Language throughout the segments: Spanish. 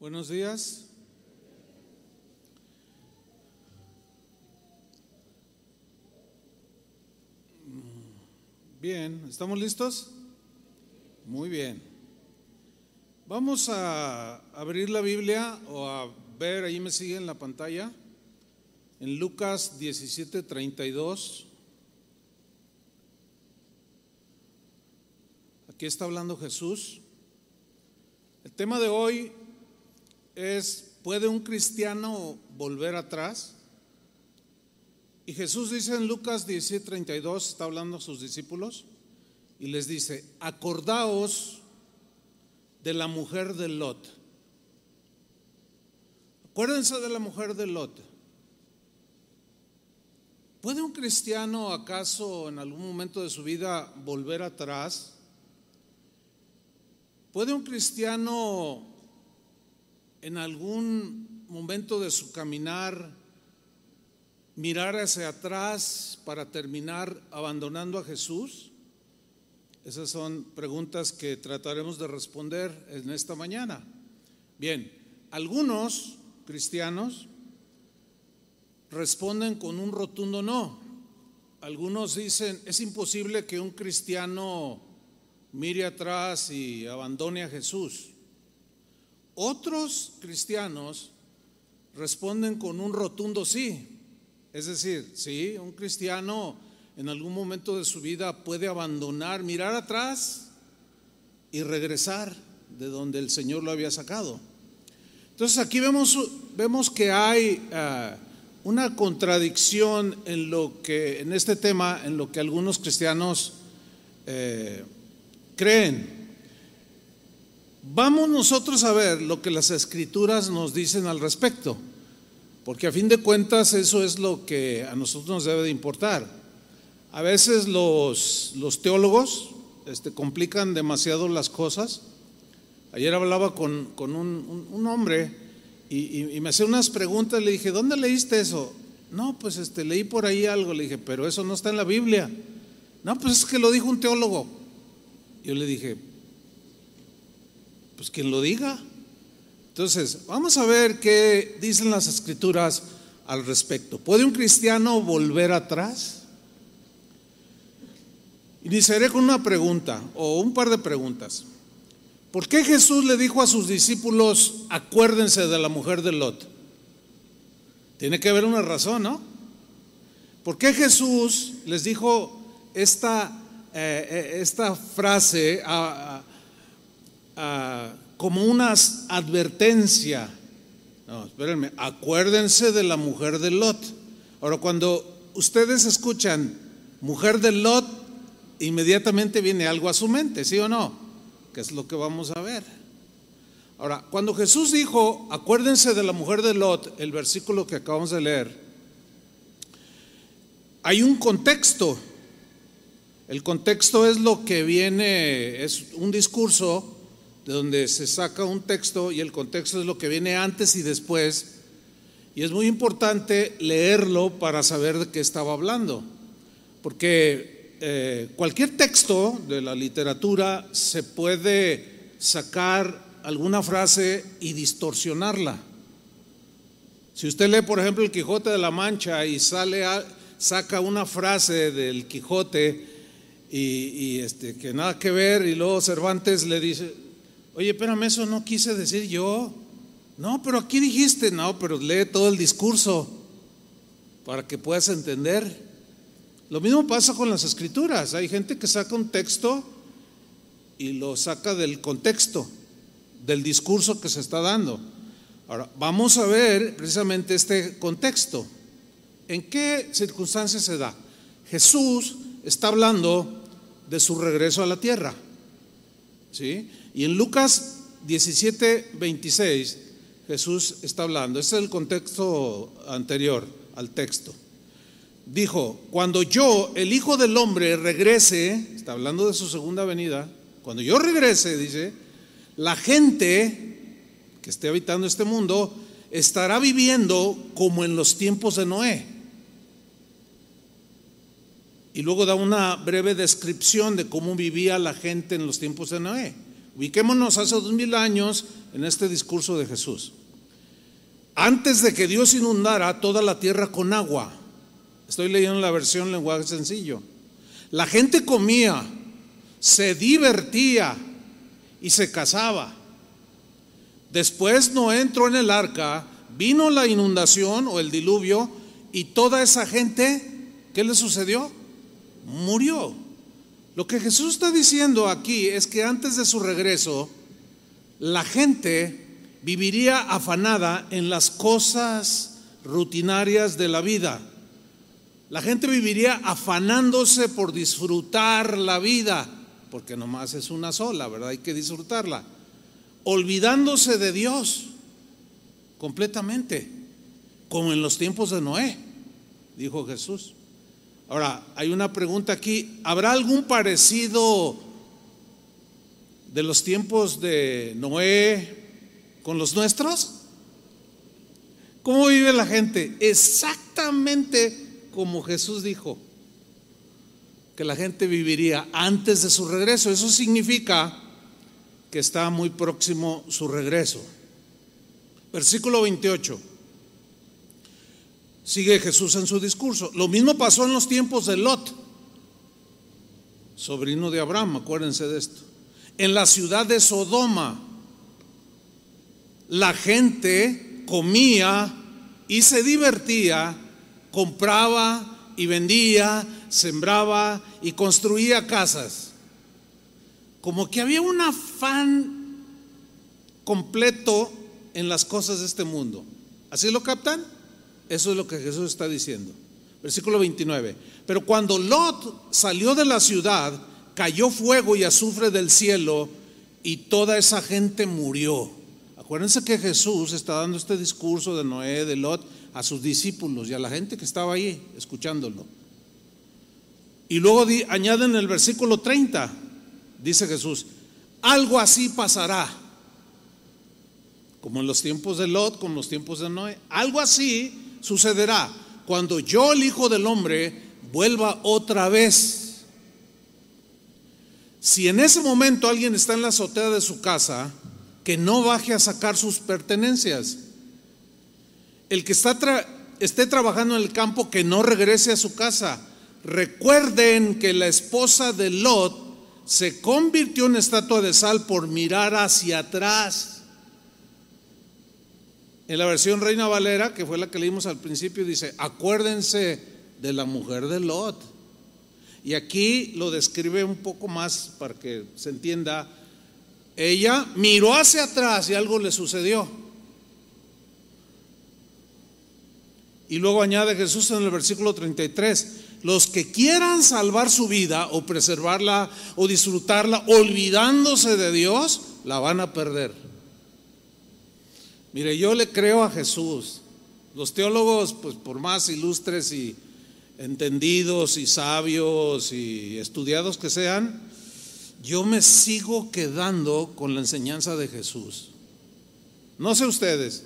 Buenos días. Bien, ¿estamos listos? Muy bien. Vamos a abrir la Biblia o a ver, ahí me sigue en la pantalla, en Lucas 17, 32. Aquí está hablando Jesús. El tema de hoy es, ¿puede un cristiano volver atrás? Y Jesús dice en Lucas 17:32, está hablando a sus discípulos, y les dice, acordaos de la mujer de Lot. Acuérdense de la mujer de Lot. ¿Puede un cristiano acaso en algún momento de su vida volver atrás? ¿Puede un cristiano en algún momento de su caminar mirar hacia atrás para terminar abandonando a Jesús? Esas son preguntas que trataremos de responder en esta mañana. Bien, algunos cristianos responden con un rotundo no. Algunos dicen, es imposible que un cristiano mire atrás y abandone a Jesús. Otros cristianos responden con un rotundo sí. Es decir, sí, un cristiano en algún momento de su vida puede abandonar, mirar atrás y regresar de donde el Señor lo había sacado. Entonces aquí vemos, vemos que hay uh, una contradicción en lo que, en este tema, en lo que algunos cristianos eh, creen. Vamos nosotros a ver lo que las escrituras nos dicen al respecto, porque a fin de cuentas eso es lo que a nosotros nos debe de importar. A veces los, los teólogos este, complican demasiado las cosas. Ayer hablaba con, con un, un, hombre y, me hacía unas preguntas, le dije, ¿dónde leíste eso? No, pues este, leí por ahí algo, le dije, pero eso no está en la Biblia. No, pues es que lo dijo un teólogo. Yo le dije, pues quien lo diga. Entonces, vamos a ver qué dicen las escrituras al respecto. ¿Puede un cristiano volver atrás? Iniciaré con una pregunta o un par de preguntas. ¿Por qué Jesús le dijo a sus discípulos, acuérdense de la mujer de Lot? Tiene que haber una razón, ¿no? ¿Por qué Jesús les dijo esta, eh, esta frase a, a, como una advertencia? No, espérenme, acuérdense de la mujer de Lot. Ahora, cuando ustedes escuchan mujer de Lot, inmediatamente viene algo a su mente, ¿sí o no? Que es lo que vamos a ver. Ahora, cuando Jesús dijo, acuérdense de la mujer de Lot, el versículo que acabamos de leer, hay un contexto. El contexto es lo que viene, es un discurso de donde se saca un texto y el contexto es lo que viene antes y después. Y es muy importante leerlo para saber de qué estaba hablando. Porque eh, cualquier texto de la literatura se puede sacar alguna frase y distorsionarla. Si usted lee, por ejemplo, el Quijote de la Mancha y sale saca una frase del Quijote y, y, este, que nada que ver, y luego Cervantes le dice, oye, espérame, eso no quise decir yo. No, pero aquí dijiste, no, pero lee todo el discurso para que puedas entender. Lo mismo pasa con las escrituras. Hay gente que saca un texto y lo saca del contexto del discurso que se está dando. Ahora, vamos a ver precisamente este contexto. ¿En qué circunstancias se da? Jesús está hablando de su regreso a la tierra. ¿Sí? Y en Lucas 17, 26, Jesús está hablando. Ese es el contexto anterior al texto. Dijo, cuando yo, el Hijo del Hombre, regrese, está hablando de su segunda venida, cuando yo regrese, dice, la gente que esté habitando este mundo estará viviendo como en los tiempos de Noé. Y luego da una breve descripción de cómo vivía la gente en los tiempos de Noé. Ubiquémonos hace dos mil años, en este discurso de Jesús. Antes de que Dios inundara toda la tierra con agua, estoy leyendo la versión lenguaje sencillo, la gente comía, se divertía y se casaba. Después no entró en el arca, vino la inundación o el diluvio y toda esa gente, ¿qué le sucedió? Murió. Lo que Jesús está diciendo aquí es que antes de su regreso, la gente viviría afanada en las cosas rutinarias de la vida. La gente viviría afanándose por disfrutar la vida, porque nomás es una sola, ¿verdad? Hay que disfrutarla. Olvidándose de Dios completamente, como en los tiempos de Noé, dijo Jesús. Ahora, hay una pregunta aquí, ¿habrá algún parecido de los tiempos de Noé con los nuestros? ¿Cómo vive la gente? Exactamente como Jesús dijo que la gente viviría antes de su regreso. Eso significa que está muy próximo su regreso. Versículo 28. Sigue Jesús en su discurso. Lo mismo pasó en los tiempos de Lot, sobrino de Abraham, acuérdense de esto. En la ciudad de Sodoma, la gente comía y se divertía compraba y vendía, sembraba y construía casas. Como que había un afán completo en las cosas de este mundo. ¿Así lo captan? Eso es lo que Jesús está diciendo. Versículo 29. Pero cuando Lot salió de la ciudad, cayó fuego y azufre del cielo y toda esa gente murió. Acuérdense que Jesús está dando este discurso de Noé, de Lot, a sus discípulos y a la gente que estaba ahí escuchándolo. Y luego añade en el versículo 30, dice Jesús, algo así pasará, como en los tiempos de Lot, como en los tiempos de Noé, algo así sucederá cuando yo, el Hijo del Hombre, vuelva otra vez. Si en ese momento alguien está en la azotea de su casa, que no baje a sacar sus pertenencias el que está esté trabajando en el campo que no regrese a su casa. Recuerden que la esposa de Lot se convirtió en estatua de sal por mirar hacia atrás. En la versión Reina Valera, que fue la que leímos al principio, dice, acuérdense de la mujer de Lot. Y aquí lo describe un poco más para que se entienda. Ella miró hacia atrás y algo le sucedió. Y luego añade Jesús en el versículo 33, los que quieran salvar su vida o preservarla o disfrutarla olvidándose de Dios, la van a perder. Mire, yo le creo a Jesús. Los teólogos, pues por más ilustres y entendidos y sabios y estudiados que sean, yo me sigo quedando con la enseñanza de Jesús. No sé ustedes,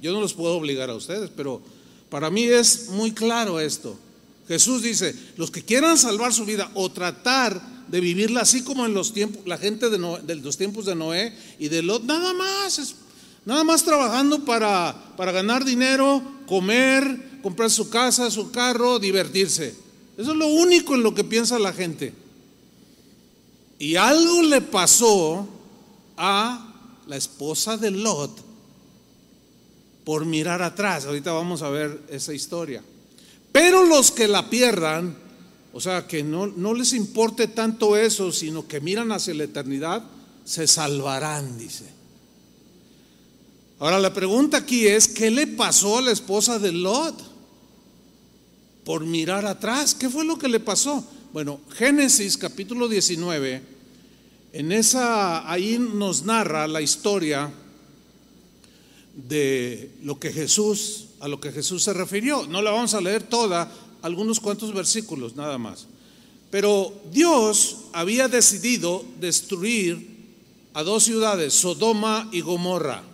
yo no los puedo obligar a ustedes, pero para mí es muy claro esto. Jesús dice, los que quieran salvar su vida o tratar de vivirla así como en los tiempos, la gente de, los tiempos de Noé y de Lot, nada más, nada más trabajando para, para ganar dinero, comer, comprar su casa, su carro, divertirse. Eso es lo único en lo que piensa la gente. Y algo le pasó a la esposa de Lot por mirar atrás. Ahorita vamos a ver esa historia. Pero los que la pierdan, o sea, que no, no les importe tanto eso, sino que miran hacia la eternidad, se salvarán, dice. Ahora la pregunta aquí es, ¿qué le pasó a la esposa de Lot? Por mirar atrás, ¿qué fue lo que le pasó? Bueno, Génesis capítulo 19, en esa, ahí nos narra la historia de lo que Jesús, a lo que Jesús se refirió. No la vamos a leer toda, algunos cuantos versículos nada más. Pero Dios había decidido destruir a dos ciudades, Sodoma y Gomorra.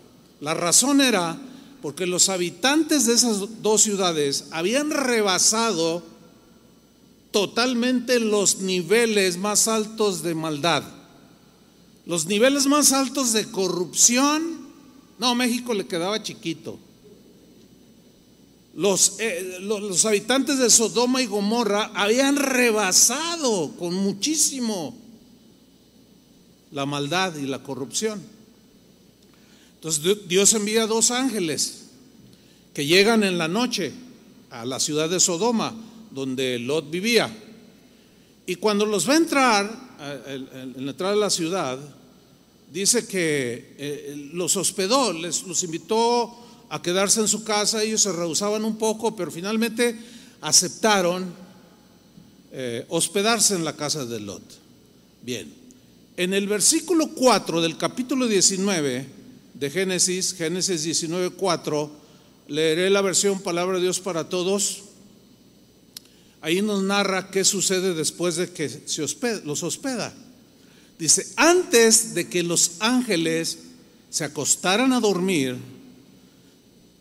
La razón era porque los habitantes de esas dos ciudades habían rebasado totalmente los niveles más altos de maldad. Los niveles más altos de corrupción, no, México le quedaba chiquito. Los, eh, los, habitantes de Sodoma y Gomorra habían rebasado con muchísimo la maldad y la corrupción. Entonces Dios envía dos ángeles que llegan en la noche a la ciudad de Sodoma, donde Lot vivía. Y cuando los va a entrar, en la entrada de la ciudad, dice que eh, los hospedó, les, los invitó a quedarse en su casa, ellos se rehusaban un poco, pero finalmente aceptaron eh, hospedarse en la casa de Lot. Bien, en el versículo 4 del capítulo 19 de Génesis, Génesis 19, 4, leeré la versión Palabra de Dios para Todos. Ahí nos narra qué sucede después de que se los hospeda. Dice, antes de que los ángeles se acostaran a dormir,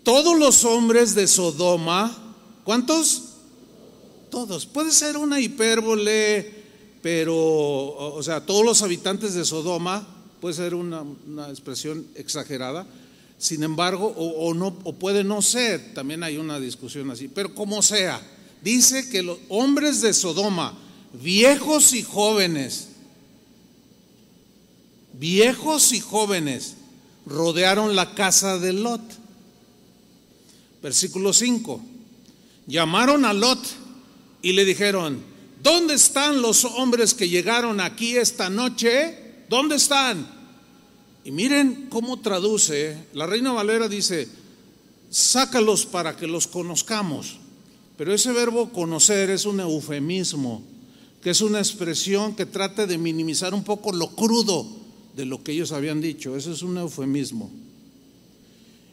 todos los hombres de Sodoma, ¿cuántos? Todos. Puede ser una hipérbole, pero, o sea, todos los habitantes de Sodoma, puede ser una, expresión exagerada, sin embargo, o, no, o puede no ser, también hay una discusión así, pero como sea, dice que los hombres de Sodoma, viejos y jóvenes, viejos y jóvenes rodearon la casa de Lot. Versículo 5. Llamaron a Lot y le dijeron, ¿dónde están los hombres que llegaron aquí esta noche? ¿Dónde están? Y miren cómo traduce, la reina Valera dice, sácalos para que los conozcamos. Pero ese verbo conocer es un eufemismo, que es una expresión que trata de minimizar un poco lo crudo de lo que ellos habían dicho. Eso es un eufemismo.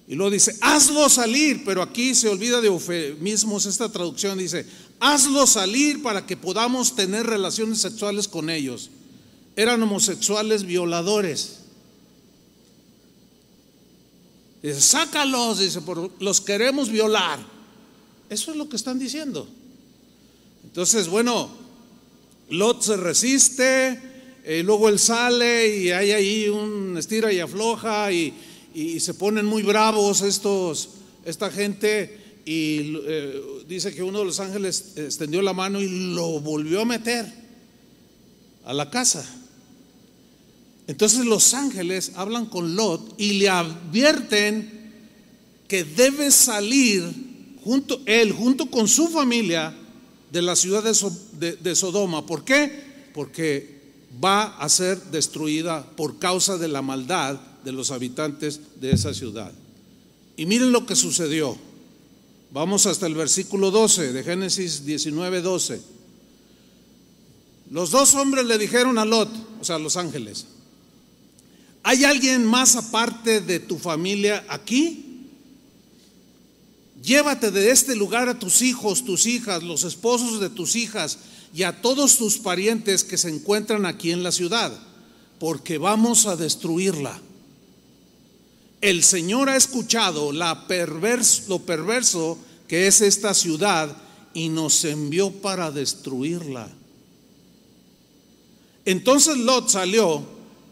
Y luego dice, hazlo salir, pero aquí se olvida de eufemismos, esta traducción dice, hazlo salir para que podamos tener relaciones sexuales con ellos. Eran homosexuales violadores. Dice, sácalos, dice, los queremos violar. Eso es lo que están diciendo. Entonces, bueno, Lot se resiste, y luego él sale y hay ahí un estira y afloja y, se ponen muy bravos estos, esta gente y eh, dice que uno de los ángeles extendió la mano y lo volvió a meter a la casa. Entonces los ángeles hablan con Lot y le advierten que debe salir junto, él junto con su familia de la ciudad de, de Sodoma. ¿Por qué? Porque va a ser destruida por causa de la maldad de los habitantes de esa ciudad. Y miren lo que sucedió. Vamos hasta el versículo 12 de Génesis 19, 12. Los dos hombres le dijeron a Lot, o sea, los ángeles, ¿hay alguien más aparte de tu familia aquí? Llévate de este lugar a tus hijos, tus hijas, los esposos de tus hijas y a todos tus parientes que se encuentran aquí en la ciudad, porque vamos a destruirla. El Señor ha escuchado la lo perverso que es esta ciudad y nos envió para destruirla. Entonces Lot salió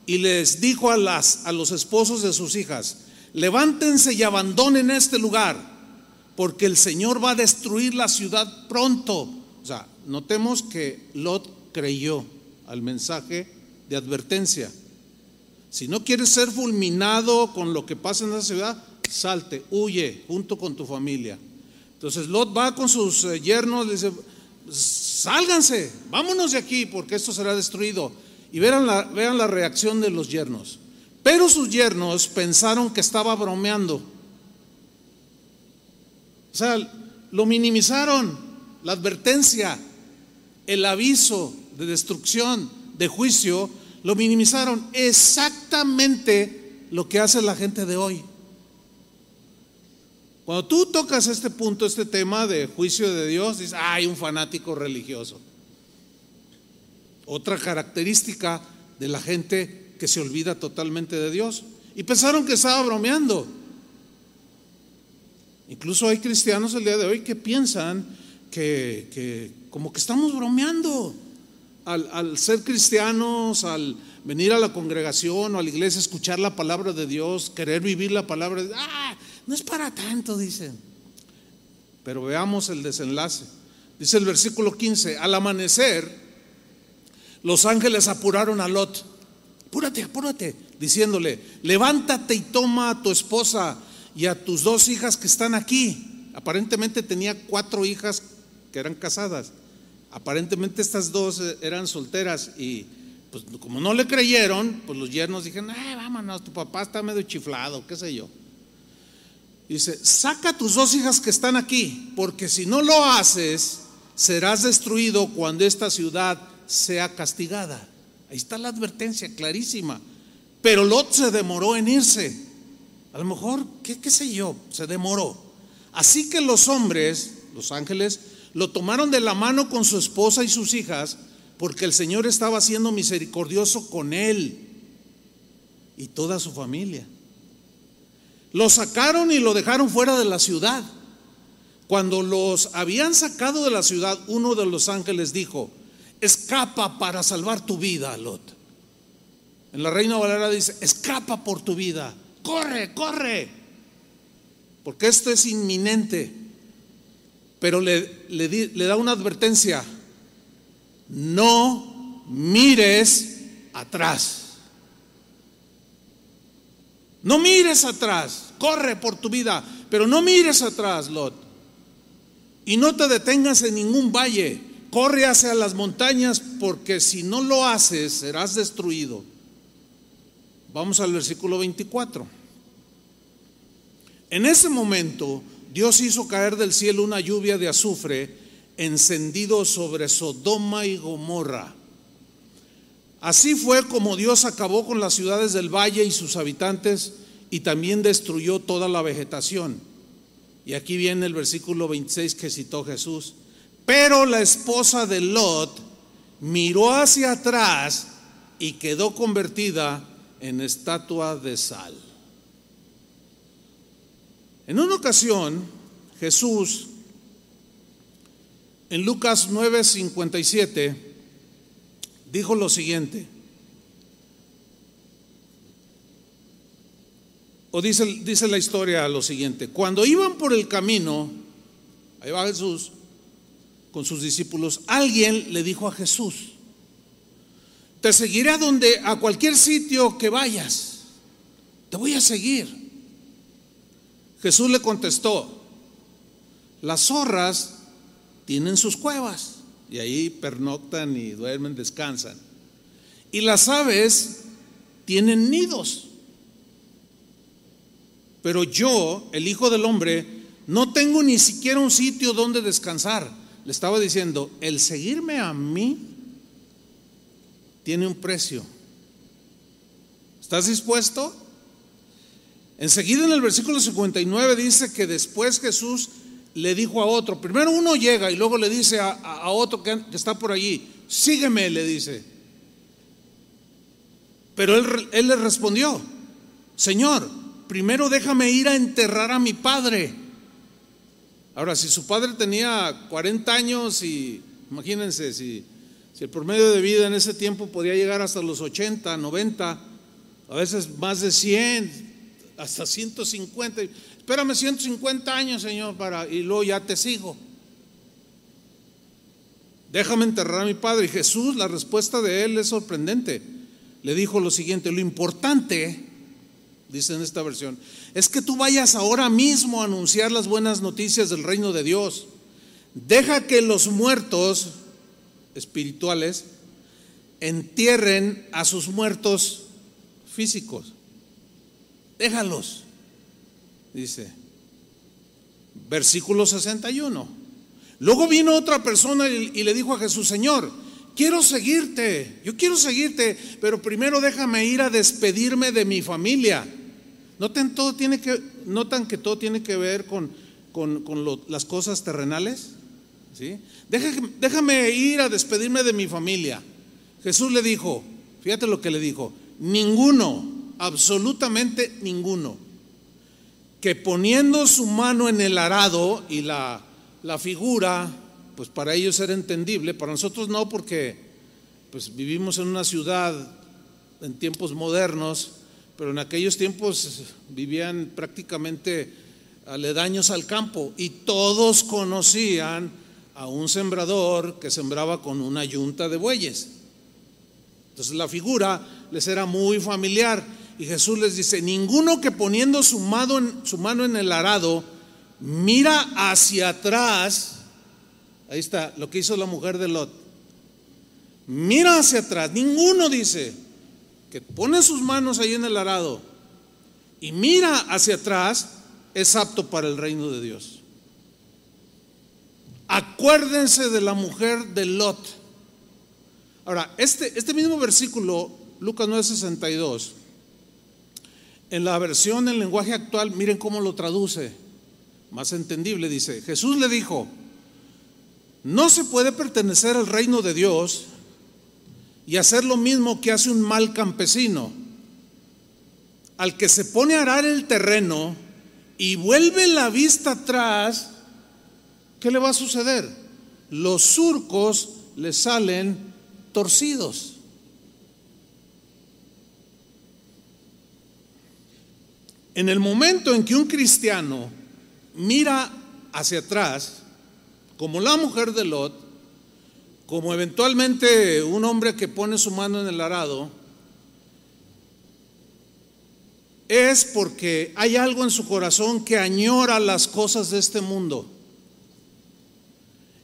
y les dijo a, las, a los esposos de sus hijas, levántense y abandonen este lugar, porque el Señor va a destruir la ciudad pronto. O sea, notemos que Lot creyó al mensaje de advertencia. Si no quieres ser fulminado con lo que pasa en la ciudad, salte, huye junto con tu familia. Entonces Lot va con sus eh, yernos, le dice, sálganse, vámonos de aquí porque esto será destruido. Y vean la, vean la reacción de los yernos. Pero sus yernos pensaron que estaba bromeando. O sea, lo minimizaron, la advertencia el aviso de destrucción, de juicio, lo minimizaron exactamente lo que hace la gente de hoy. Cuando tú tocas este punto, este tema de juicio de Dios, dices, hay un fanático religioso. Otra característica de la gente que se olvida totalmente de Dios. Y pensaron que estaba bromeando. Incluso hay cristianos el día de hoy que piensan que, como que estamos bromeando al, ser cristianos, al venir a la congregación o a la iglesia, escuchar la palabra de Dios, querer vivir la palabra de ah, no es para tanto, dicen. Pero veamos el desenlace. Dice el versículo 15, al amanecer, los ángeles apuraron a Lot. Apúrate, apúrate, diciéndole, levántate y toma a tu esposa y a tus dos hijas que están aquí. Aparentemente tenía cuatro hijas que eran casadas. Aparentemente estas dos eh, eran solteras y pues como no le creyeron, pues los yernos dijeron, ay, vámonos, tu papá está medio chiflado, qué sé yo. Dice, saca tus dos hijas que están aquí, porque si no lo haces, serás destruido cuando esta ciudad sea castigada. Ahí está la advertencia clarísima. Pero Lot se demoró en irse. A lo mejor, ¿qué, qué sé yo? Se demoró. Así que los hombres, los ángeles, lo tomaron de la mano con su esposa y sus hijas porque el Señor estaba siendo misericordioso con él y toda su familia. Lo sacaron y lo dejaron fuera de la ciudad. Cuando los habían sacado de la ciudad, uno de los ángeles dijo, escapa para salvar tu vida, Lot. En la Reina Valera dice, escapa por tu vida, corre, corre, porque esto es inminente. Pero le, le, le da una advertencia, no mires atrás. No mires atrás, corre por tu vida, pero no mires atrás, Lot. Y no te detengas en ningún valle, corre hacia las montañas, porque si no lo haces, serás destruido. Vamos al versículo 24. En ese momento, Dios hizo caer del cielo una lluvia de azufre encendido sobre Sodoma y Gomorra. Así fue como Dios acabó con las ciudades del valle y sus habitantes y también destruyó toda la vegetación. Y aquí viene el versículo 26 que citó Jesús. Pero la esposa de Lot miró hacia atrás y quedó convertida en estatua de sal. En una ocasión, Jesús en Lucas 9:57 dijo lo siguiente. O dice, dice la historia lo siguiente. Cuando iban por el camino, ahí va Jesús con sus discípulos, alguien le dijo a Jesús, te seguiré a donde, a cualquier sitio que vayas, te voy a seguir. Jesús le contestó, las zorras tienen sus cuevas y ahí pernoctan y duermen, descansan. Y las aves tienen nidos. Pero yo, el Hijo del Hombre, no tengo ni siquiera un sitio donde descansar. Le estaba diciendo, el seguirme a mí tiene un precio. ¿Estás dispuesto? Enseguida en el versículo 59 dice que después Jesús le dijo a otro, primero uno llega y luego le dice a, otro que, está por allí, sígueme, le dice. Pero él, él le respondió, Señor, primero déjame ir a enterrar a mi padre. Ahora, si su padre tenía 40 años y imagínense, si, el promedio de vida en ese tiempo podía llegar hasta los 80, 90, a veces más de 100, hasta 150 espérame 150 años, Señor, para, y luego ya te sigo. Déjame enterrar a mi padre. Y Jesús, la respuesta de él es sorprendente. Le dijo lo siguiente, lo importante, dice en esta versión, es que tú vayas ahora mismo a anunciar las buenas noticias del reino de Dios. Deja que los muertos espirituales entierren a sus muertos físicos. Déjalos dice, versículo 61. Luego vino otra persona y, le dijo a Jesús, Señor, quiero seguirte, yo quiero seguirte, pero primero déjame ir a despedirme de mi familia. ¿Notan, todo tiene que, notan que todo tiene que ver con, con, las cosas terrenales? ¿Sí? Déjame, déjame ir a despedirme de mi familia. Jesús le dijo, fíjate lo que le dijo, ninguno, absolutamente ninguno que poniendo su mano en el arado y la, la figura, pues para ellos era entendible, para nosotros no, porque pues vivimos en una ciudad en tiempos modernos, pero en aquellos tiempos vivían prácticamente aledaños al campo y todos conocían a un sembrador que sembraba con una yunta de bueyes. Entonces la figura les era muy familiar y Jesús les dice, ninguno que poniendo su mano en, el arado mira hacia atrás, ahí está lo que hizo la mujer de Lot, mira hacia atrás, ninguno dice que pone sus manos ahí en el arado y mira hacia atrás, es apto para el reino de Dios. Acuérdense de la mujer de Lot. Ahora, este, este mismo versículo, Lucas 9:62, en la versión en lenguaje actual, miren cómo lo traduce, más entendible, dice, Jesús le dijo, no se puede pertenecer al reino de Dios y hacer lo mismo que hace un mal campesino, al que se pone a arar el terreno y vuelve la vista atrás, ¿qué le va a suceder? Los surcos le salen torcidos. En el momento en que un cristiano mira hacia atrás, como la mujer de Lot, como eventualmente un hombre que pone su mano en el arado, es porque hay algo en su corazón que añora las cosas de este mundo.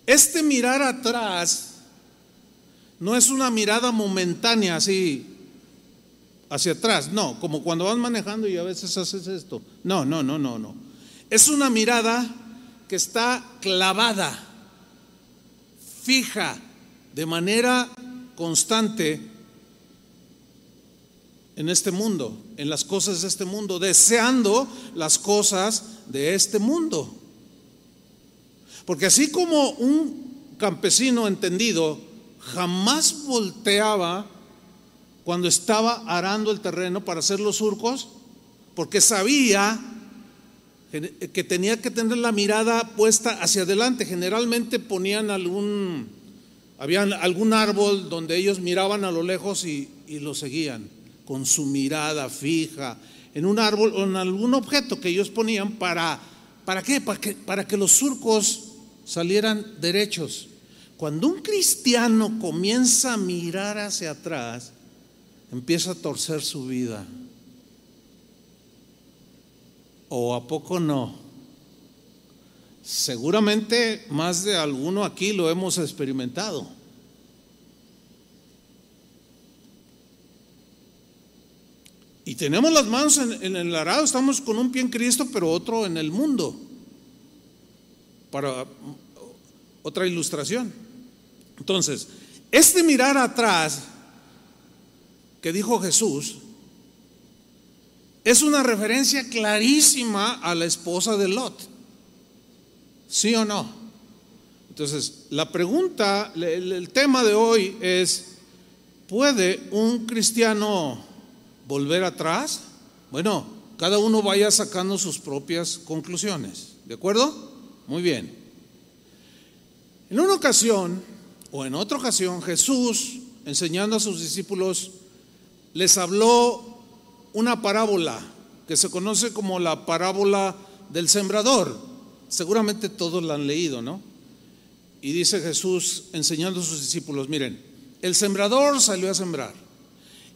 Este mirar atrás no es una mirada momentánea así hacia atrás, no, como cuando vas manejando y a veces haces esto. No, no, no, no, no. Es una mirada que está clavada, fija, de manera constante en este mundo, en las cosas de este mundo, deseando las cosas de este mundo. Porque así como un campesino entendido jamás volteaba cuando estaba arando el terreno para hacer los surcos, porque sabía que tenía que tener la mirada puesta hacia adelante. Generalmente ponían algún, había algún árbol donde ellos miraban a lo lejos y, y lo seguían con su mirada fija en un árbol o en algún objeto que ellos ponían para, ¿para qué? Para que, para que los surcos salieran derechos. Cuando un cristiano comienza a mirar hacia atrás, empieza a torcer su vida. ¿O a poco no? Seguramente más de alguno aquí lo hemos experimentado. Y tenemos las manos en, el arado, estamos con un pie en Cristo, pero otro en el mundo. Para otra ilustración. Entonces, este mirar atrás que dijo Jesús es una referencia clarísima a la esposa de Lot. ¿Sí o no? Entonces, la pregunta, el tema de hoy es, ¿puede un cristiano volver atrás? Bueno, cada uno vaya sacando sus propias conclusiones. ¿De acuerdo? Muy bien. En una ocasión, o en otra ocasión, Jesús, enseñando a sus discípulos, les habló una parábola que se conoce como la parábola del sembrador. Seguramente todos la han leído, ¿no? Y dice Jesús enseñando a sus discípulos, miren, el sembrador salió a sembrar.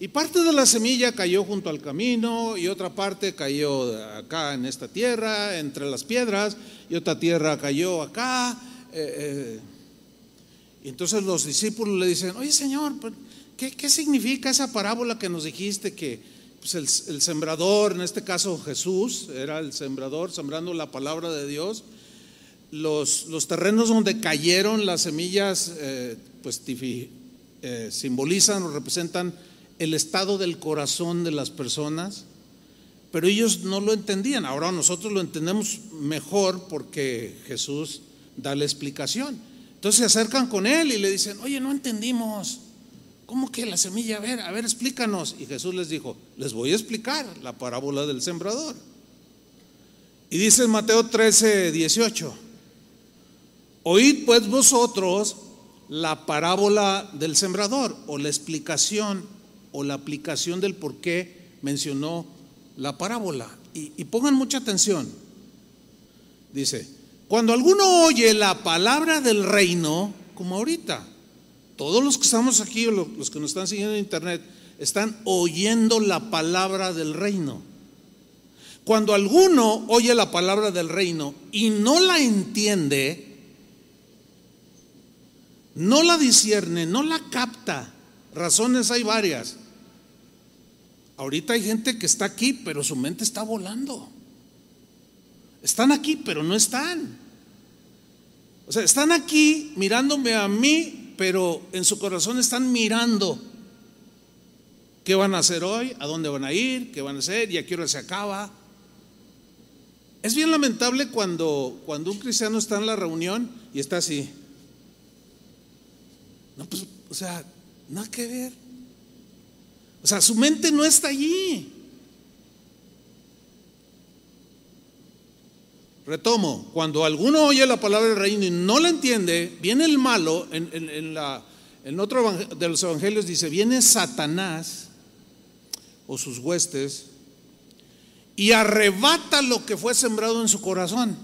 Y parte de la semilla cayó junto al camino y otra parte cayó acá en esta tierra, entre las piedras, y otra tierra cayó acá. Eh, eh. Y entonces los discípulos le dicen, oye Señor, ¿qué, significa esa parábola que nos dijiste que pues el, sembrador, en este caso Jesús, era el sembrador, sembrando la palabra de Dios? Los, terrenos donde cayeron las semillas, eh, pues simbolizan o representan el estado del corazón de las personas, pero ellos no lo entendían. Ahora nosotros lo entendemos mejor porque Jesús da la explicación. Entonces se acercan con él y le dicen, oye, no entendimos. ¿Cómo que la semilla? A ver, a ver, explícanos. Y Jesús les dijo, les voy a explicar la parábola del sembrador. Y dice en Mateo 13, 18, oíd pues vosotros la parábola del sembrador o la explicación o la aplicación del por qué mencionó la parábola. Y, y pongan mucha atención. Dice, cuando alguno oye la palabra del reino, como ahorita, todos los que estamos aquí los que nos están siguiendo en internet, están oyendo la palabra del reino. Cuando alguno oye la palabra del reino y no la entiende, no la discierne, no la capta, razones hay varias. Ahorita hay gente que está aquí, pero su mente está volando. Están aquí, pero no están. O sea, están aquí mirándome a mí, pero en su corazón están mirando qué van a hacer hoy, a dónde van a ir, qué van a hacer y a qué hora se acaba. Es bien lamentable cuando, cuando un cristiano está en la reunión y está así. No, pues, o sea, nada que ver. O sea, su mente no está allí. Retomo, cuando alguno oye la palabra del reino y no la entiende, viene el malo, en, la, en otro de los evangelios dice, viene Satanás o sus huestes y arrebata lo que fue sembrado en su corazón.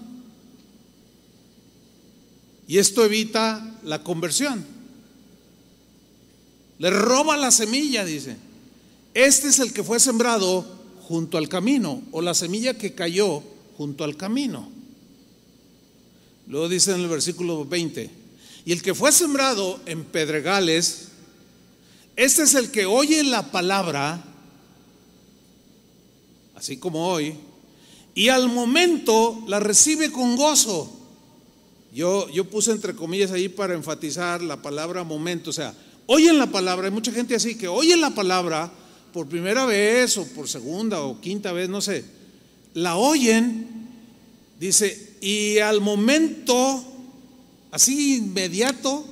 Y esto evita la conversión. Le roba la semilla, dice. Este es el que fue sembrado junto al camino, o la semilla que cayó junto al camino. Luego dice en el versículo 20, y el que fue sembrado en pedregales, este es el que oye la palabra, así como hoy, y al momento la recibe con gozo. Yo, yo puse entre comillas ahí para enfatizar la palabra momento, o sea, oyen la palabra, hay mucha gente así que oye la palabra por primera vez o por segunda o quinta vez, no sé, la oyen, dice, y al momento, así inmediato,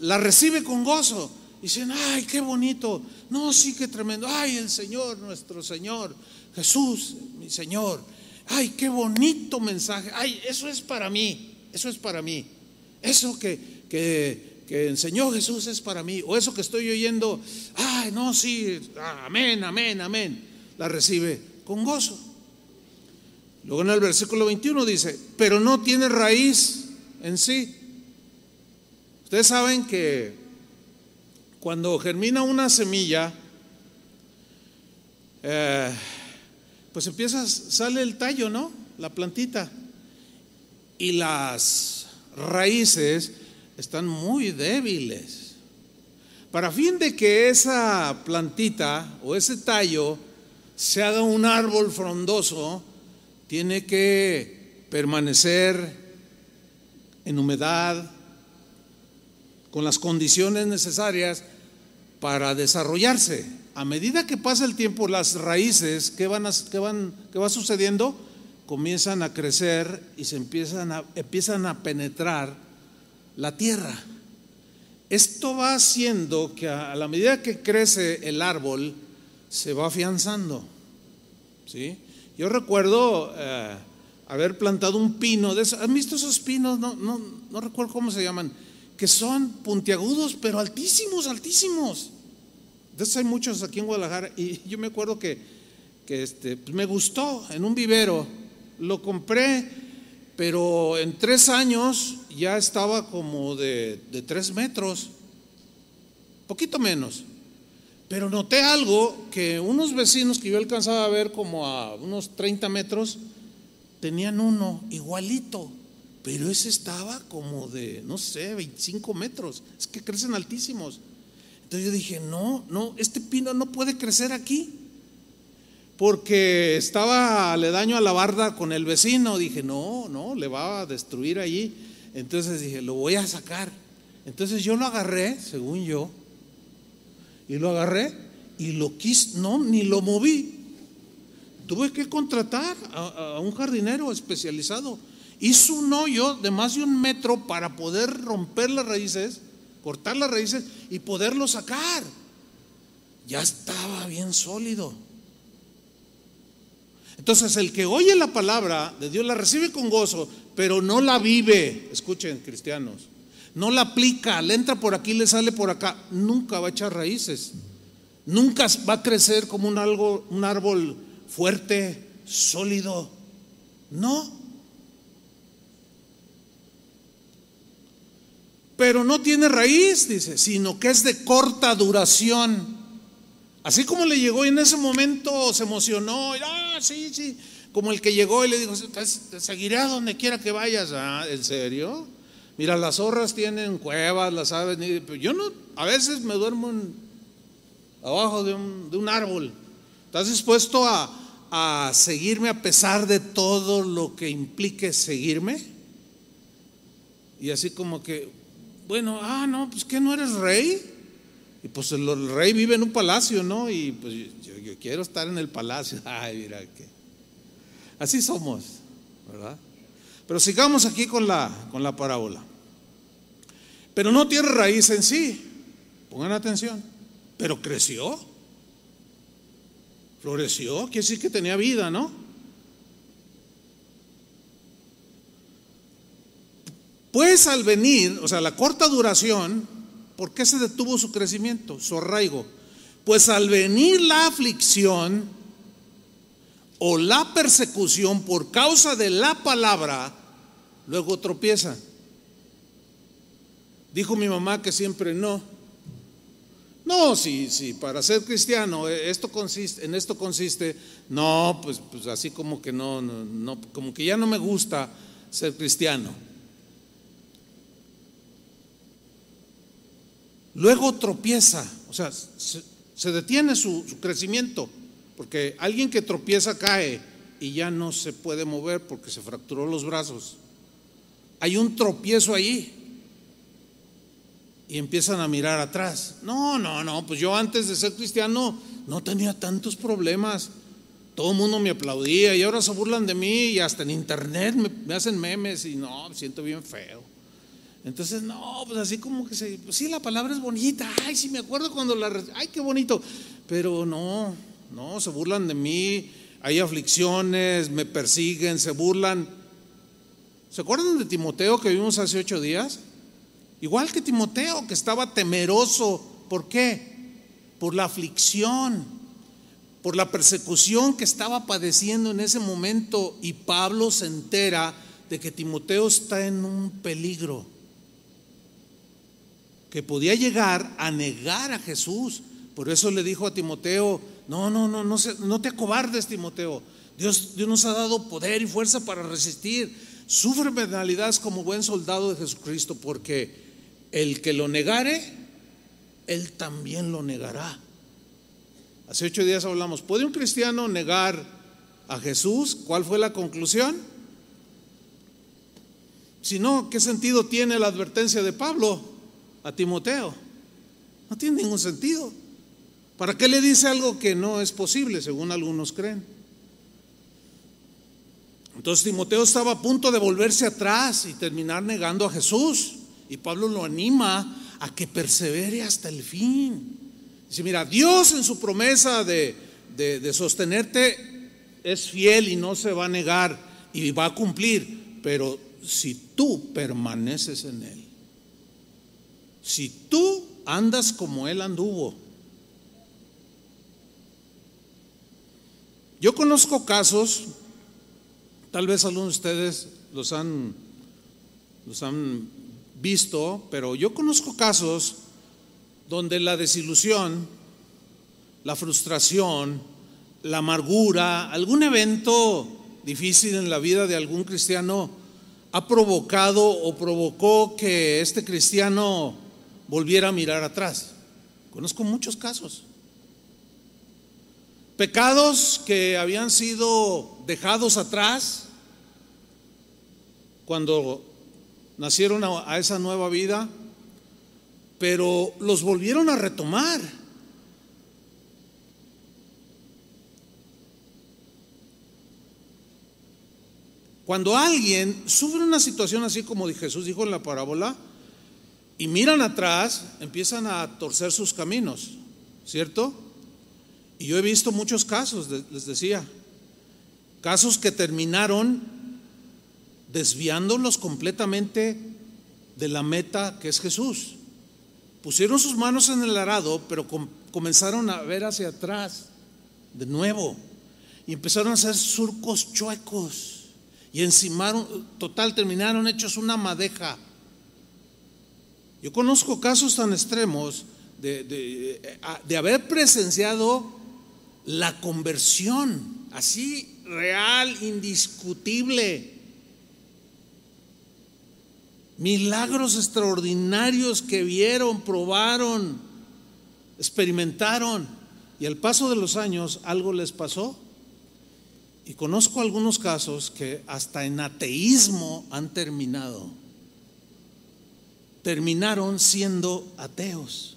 la recibe con gozo. Dicen, ay, qué bonito. No, sí, qué tremendo. Ay, el Señor, nuestro Señor, Jesús, mi Señor. Ay, qué bonito mensaje. Ay, eso es para mí. Eso es para mí. Eso que, que que enseñó Jesús es para mí, o eso que estoy oyendo, ay, no, sí, amén, amén, amén, la recibe con gozo. Luego en el versículo 21 dice, pero no tiene raíz en sí. Ustedes saben que cuando germina una semilla, eh, pues empieza, sale el tallo, ¿no? La plantita. Y las raíces están muy débiles. Para fin de que esa plantita o ese tallo se haga un árbol frondoso, tiene que permanecer en humedad, con las condiciones necesarias para desarrollarse. A medida que pasa el tiempo, las raíces, ¿qué, van van, qué va sucediendo? Comienzan a crecer y se empiezan a, empiezan a penetrar la tierra. Esto va haciendo que a la medida que crece el árbol, se va afianzando. ¿sí? Yo recuerdo eh, haber plantado un pino, de ¿han visto esos pinos? No, no, no recuerdo cómo se llaman, que son puntiagudos, pero altísimos, altísimos. De esos hay muchos aquí en Guadalajara. Y yo me acuerdo que, este, pues me gustó en un vivero. Lo compré, pero en tres años ya estaba como de, tres metros, poquito menos. Pero noté algo que unos vecinos que yo alcanzaba a ver como a unos 30 metros, tenían uno igualito, pero ese estaba como de, no sé, 25 metros. Es que crecen altísimos. Entonces yo dije, no, no, este pino no puede crecer aquí. Porque estaba aledaño a la barda con el vecino. Dije, no, no, le va a destruir allí. Entonces dije, lo voy a sacar. Entonces yo lo agarré, según yo, y lo agarré y lo quise, no, ni lo moví. Tuve que contratar a, un jardinero especializado. Hizo un hoyo de más de un metro para poder romper las raíces, cortar las raíces y poderlo sacar. Ya estaba bien sólido. Entonces el que oye la palabra de Dios la recibe con gozo, pero no la vive, escuchen cristianos, no la aplica, le entra por aquí, le sale por acá, nunca va a echar raíces. Nunca va a crecer como un, algo, un árbol fuerte, sólido. No. Pero no tiene raíz, dice, sino que es de corta duración. Así como le llegó y en ese momento se emocionó, ah, sí, sí, como el que llegó y le dijo, seguiré a donde quiera que vayas. Ah, ¿en serio? Mira, las zorras tienen cuevas, las aves, yo no, a veces me duermo abajo de un, de un, árbol. ¿Estás dispuesto a, a seguirme a pesar de todo lo que implique seguirme? Y así como que, bueno, ah, no, pues que no eres rey. Y pues el, rey vive en un palacio, ¿no? Y pues yo, quiero estar en el palacio. Ay, mira que. Así somos, ¿verdad? Pero sigamos aquí con la, con la parábola. Pero no tiene raíz en sí. Pongan atención. Pero creció. Floreció. Quiere decir que tenía vida, ¿no? Pues al venir, o sea, la corta duración, ¿por qué se detuvo su crecimiento, su arraigo? Pues al venir la aflicción o la persecución por causa de la palabra, luego tropieza. Dijo mi mamá que siempre no. No, sí, sí, para ser cristiano, eh, esto consiste, en esto consiste, no, pues, pues así como que no, no, como que ya no me gusta ser cristiano. Luego tropieza, o sea, se, detiene su, crecimiento, porque alguien que tropieza cae y ya no se puede mover porque se fracturó los brazos. Hay un tropiezo ahí y empiezan a mirar atrás. No, no, no, pues yo antes de ser cristiano no tenía tantos problemas. Todo el mundo me aplaudía y ahora se burlan de mí y hasta en internet me, me hacen memes y no, me siento bien feo. Entonces, no, pues así como que se, pues sí, la palabra es bonita, ay, sí, me acuerdo cuando la, ay, qué bonito, pero no, no, se burlan de mí, hay aflicciones, me persiguen, se burlan. ¿Se acuerdan de Timoteo que vimos hace ocho días? Igual que Timoteo, que estaba temeroso, ¿por qué? Por la aflicción, por la persecución que estaba padeciendo en ese momento y Pablo se entera de que Timoteo está en un peligro que podía llegar a negar a Jesús. Por eso le dijo a Timoteo, no, no, no, no, no te acobardes, Timoteo. Dios, Dios nos ha dado poder y fuerza para resistir. Sufre penalidades como buen soldado de Jesucristo, porque el que lo negare, él también lo negará. Hace ocho días hablamos, ¿puede un cristiano negar a Jesús? ¿Cuál fue la conclusión? Si no, ¿qué sentido tiene la advertencia de Pablo? a Timoteo. No tiene ningún sentido. ¿Para qué le dice algo que no es posible, según algunos creen? Entonces Timoteo estaba a punto de volverse atrás y terminar negando a Jesús. Y Pablo lo anima a que persevere hasta el fin. Dice, mira, Dios en su promesa de, de sostenerte es fiel y no se va a negar y va a cumplir. Pero si tú permaneces en Él, si tú andas como Él anduvo, yo conozco casos, tal vez algunos de ustedes los han, los han visto, pero yo conozco casos donde la desilusión, la frustración, la amargura, algún evento difícil en la vida de algún cristiano ha provocado o provocó que este cristiano volviera a mirar atrás. Conozco muchos casos. Pecados que habían sido dejados atrás cuando nacieron a, esa nueva vida, pero los volvieron a retomar. Cuando alguien sufre una situación así como Jesús dijo en la parábola, y miran atrás, empiezan a torcer sus caminos, ¿cierto? Y yo he visto muchos casos, les decía, casos que terminaron desviándolos completamente de la meta que es Jesús. Pusieron sus manos en el arado, pero comenzaron a ver hacia atrás de nuevo y empezaron a hacer surcos chuecos y encimaron, total, terminaron hechos una madeja. Yo conozco casos tan extremos de, de, de haber presenciado la conversión, así real, indiscutible. Milagros extraordinarios que vieron, probaron, experimentaron. Y al paso de los años algo les pasó. Y conozco algunos casos que hasta en ateísmo han terminado. Terminaron siendo ateos.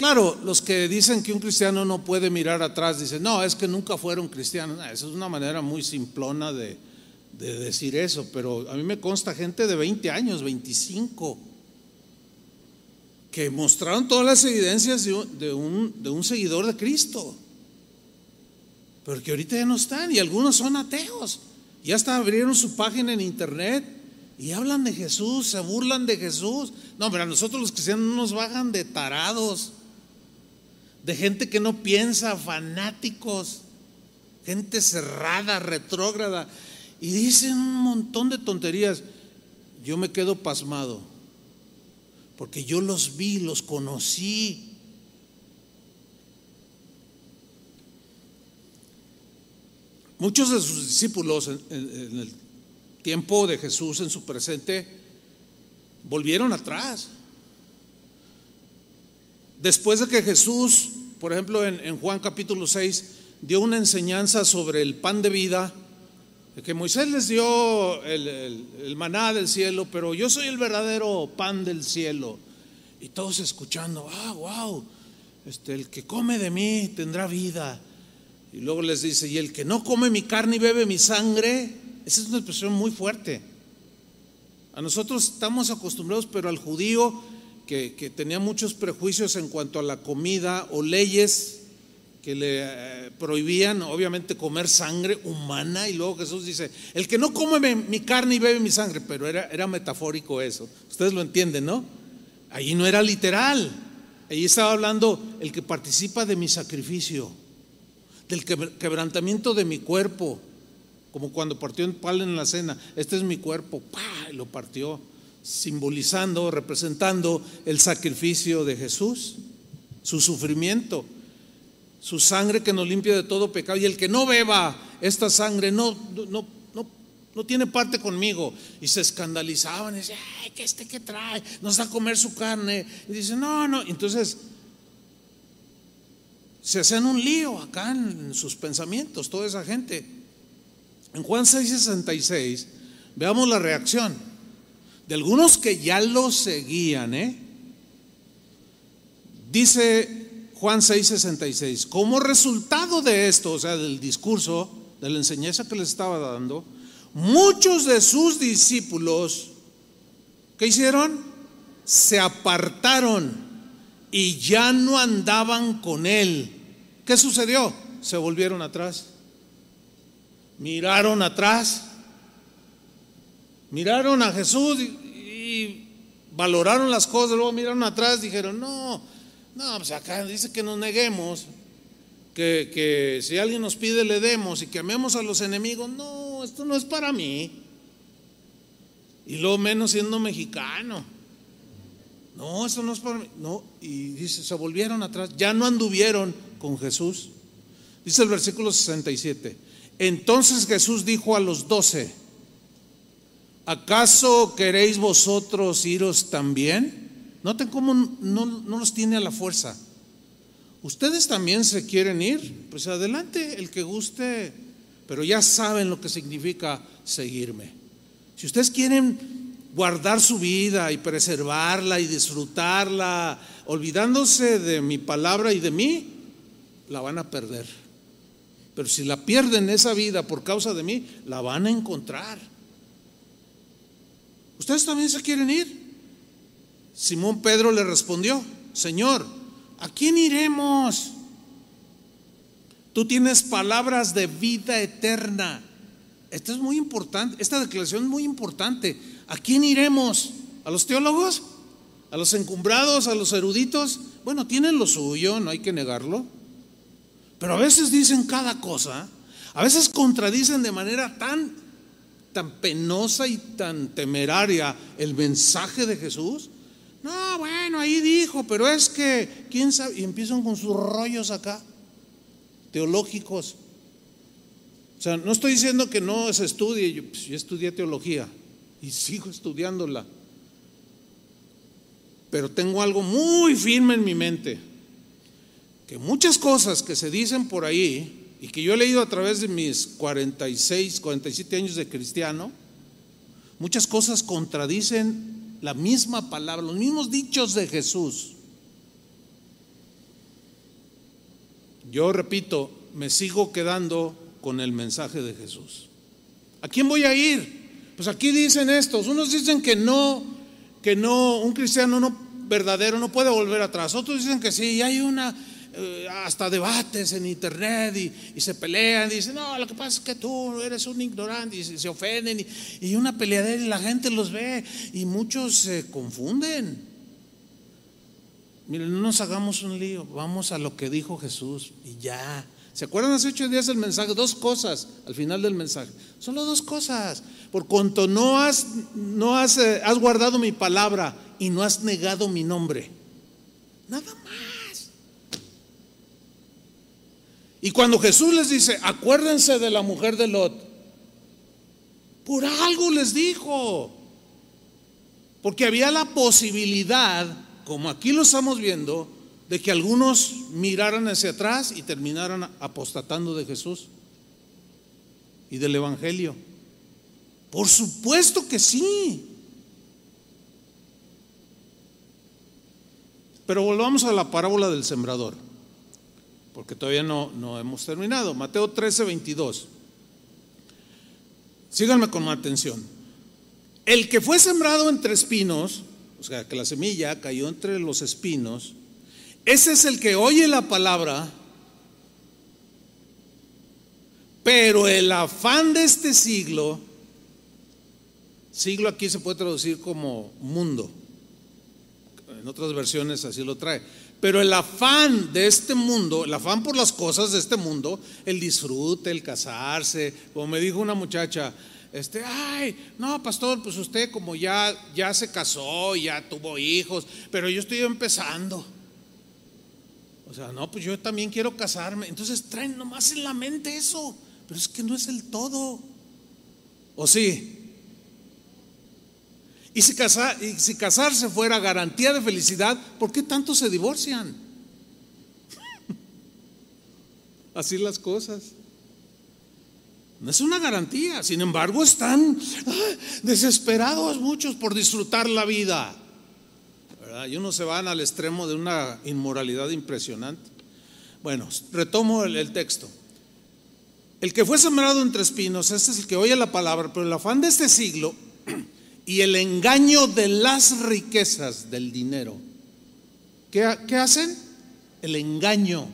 Claro, los que dicen que un cristiano no puede mirar atrás, dicen, no, es que nunca fueron cristianos. esa es una manera muy simplona de, de decir eso, pero a mí me consta gente de 20 años, 25, que mostraron todas las evidencias de un, seguidor de Cristo, pero que ahorita ya no están y algunos son ateos. Ya hasta abrieron su página en internet y hablan de Jesús, se burlan de Jesús. No, pero a nosotros los cristianos nos bajan de tarados, de gente que no piensa, fanáticos, gente cerrada, retrógrada. Y dicen un montón de tonterías. Yo me quedo pasmado, porque yo los vi, los conocí. Muchos de sus discípulos en, el tiempo de Jesús, en su presente, volvieron atrás. Después de que Jesús, por ejemplo, en, Juan capítulo 6, dio una enseñanza sobre el pan de vida, que Moisés les dio el, maná del cielo, pero yo soy el verdadero pan del cielo. Y todos escuchando, ah, wow, este, el que come de mí tendrá vida. Y luego les dice, y el que no come mi carne y bebe mi sangre, esa es una expresión muy fuerte. A nosotros estamos acostumbrados, pero al judío que, tenía muchos prejuicios en cuanto a la comida o leyes que le eh, prohibían obviamente comer sangre humana. Y luego Jesús dice, el que no come mi carne y bebe mi sangre, pero era, era metafórico eso, ustedes lo entienden, ¿no? Ahí no era literal, ahí estaba hablando el que participa de mi sacrificio, del quebrantamiento de mi cuerpo, como cuando partió en pan en la cena, este es mi cuerpo, ¡pah! Y lo partió, simbolizando, representando el sacrificio de Jesús, su sufrimiento su sangre que nos limpia de todo pecado. Y el que no beba esta sangre no, no, no, no tiene parte conmigo. Y se escandalizaban y decían, ay, ¿qué este que trae? Nos da a comer su carne. Y dicen, no, no. Entonces se hacían un lío acá en sus pensamientos, toda esa gente. En Juan 6:66, veamos la reacción de algunos que ya lo seguían, ¿eh? Dice Juan 6:66. Como resultado de esto, o sea, del discurso, de la enseñanza que les estaba dando, muchos de sus discípulos, ¿qué hicieron? Se apartaron y ya no andaban con él. ¿Qué sucedió? Se volvieron atrás. Miraron atrás. Miraron a Jesús y, valoraron las cosas, luego miraron atrás, dijeron, no, no, pues acá dice que nos neguemos, que, que, si alguien nos pide le demos y que amemos a los enemigos. No, esto no es para mí. Y lo menos siendo mexicano. No, esto no es para mí. No, y dice, se volvieron atrás, ya no anduvieron con Jesús. Dice el versículo 67. Entonces Jesús dijo a los doce, ¿acaso queréis vosotros iros también? Noten cómo no, no los tiene a la fuerza. Ustedes también se quieren ir, pues adelante, el que guste, pero ya saben lo que significa seguirme. Si ustedes quieren guardar su vida y preservarla y disfrutarla, olvidándose de mi palabra y de mí, la van a perder. Pero si la pierden esa vida por causa de mí, la van a encontrar. ¿Ustedes también se quieren ir? Simón Pedro le respondió, Señor, ¿a quién iremos? Tú tienes palabras de vida eterna. Esto es muy importante, esta declaración es muy importante. ¿A quién iremos? ¿A los teólogos? ¿A los encumbrados? ¿A los eruditos? bueno, tienen lo suyo, no hay que negarlo, pero a veces dicen cada cosa, a veces contradicen de manera tan, tan penosa y tan temeraria el mensaje de Jesús. No, bueno, ahí dijo, pero es que, ¿quién sabe? Y empiezan con sus rollos acá, teológicos. O sea, no estoy diciendo que no se estudie, yo, pues, estudié teología y sigo estudiándola. Pero tengo algo muy firme en mi mente, que muchas cosas que se dicen por ahí y que yo he leído a través de mis 46, 47 años de cristiano, muchas cosas contradicen la misma palabra, los mismos dichos de Jesús. Yo repito, me sigo quedando con el mensaje de Jesús. ¿A quién voy a ir? Pues aquí dicen estos, unos dicen que no, que no, un cristiano no verdadero no puede volver atrás. Otros dicen que sí, y hay una, eh, hasta debates en internet y, se pelean. Y dicen, no, lo que pasa es que tú eres un ignorante y se, ofenden. Y, una peleadera y la gente los ve y muchos se confunden. Miren, no nos hagamos un lío, vamos a lo que dijo Jesús y ya. ¿Se acuerdan hace ocho días el mensaje? Dos cosas al final del mensaje. Solo dos cosas. Por cuanto no has, no has, eh, has guardado mi palabra y no has negado mi nombre. Nada más. Y cuando Jesús les dice, acuérdense de la mujer de Lot, por algo les dijo. Porque había la posibilidad, como aquí lo estamos viendo, de que algunos miraran hacia atrás y terminaran apostatando de Jesús y del Evangelio. Por supuesto que sí. Pero volvamos a la parábola del sembrador, porque todavía no, no hemos terminado. Mateo 13, 22. Síganme con atención. El que fue sembrado entre espinos, o sea, que la semilla cayó entre los espinos, ese es el que oye la palabra, pero el afán de este siglo, siglo aquí se puede traducir como mundo, en otras versiones así lo trae, pero el afán de este mundo, el afán por las cosas de este mundo, el disfrute, el casarse, como me dijo una muchacha, este, ay, no, pastor, pues usted como ya, ya se casó, ya tuvo hijos, pero yo estoy empezando. O sea, no, pues yo también quiero casarme. Entonces traen nomás en la mente eso. Pero es que no es el todo. ¿O sí? Y si, y si casarse fuera garantía de felicidad, ¿por qué tanto se divorcian? Así las cosas. No es una garantía. Sin embargo, están desesperados muchos por disfrutar la vida. Y unos se van al extremo de una inmoralidad impresionante. Bueno, retomo el, texto. El que fue sembrado entre espinos, este es el que oye la palabra, pero el afán de este siglo y el engaño de las riquezas del dinero. ¿Qué, hacen? El engaño.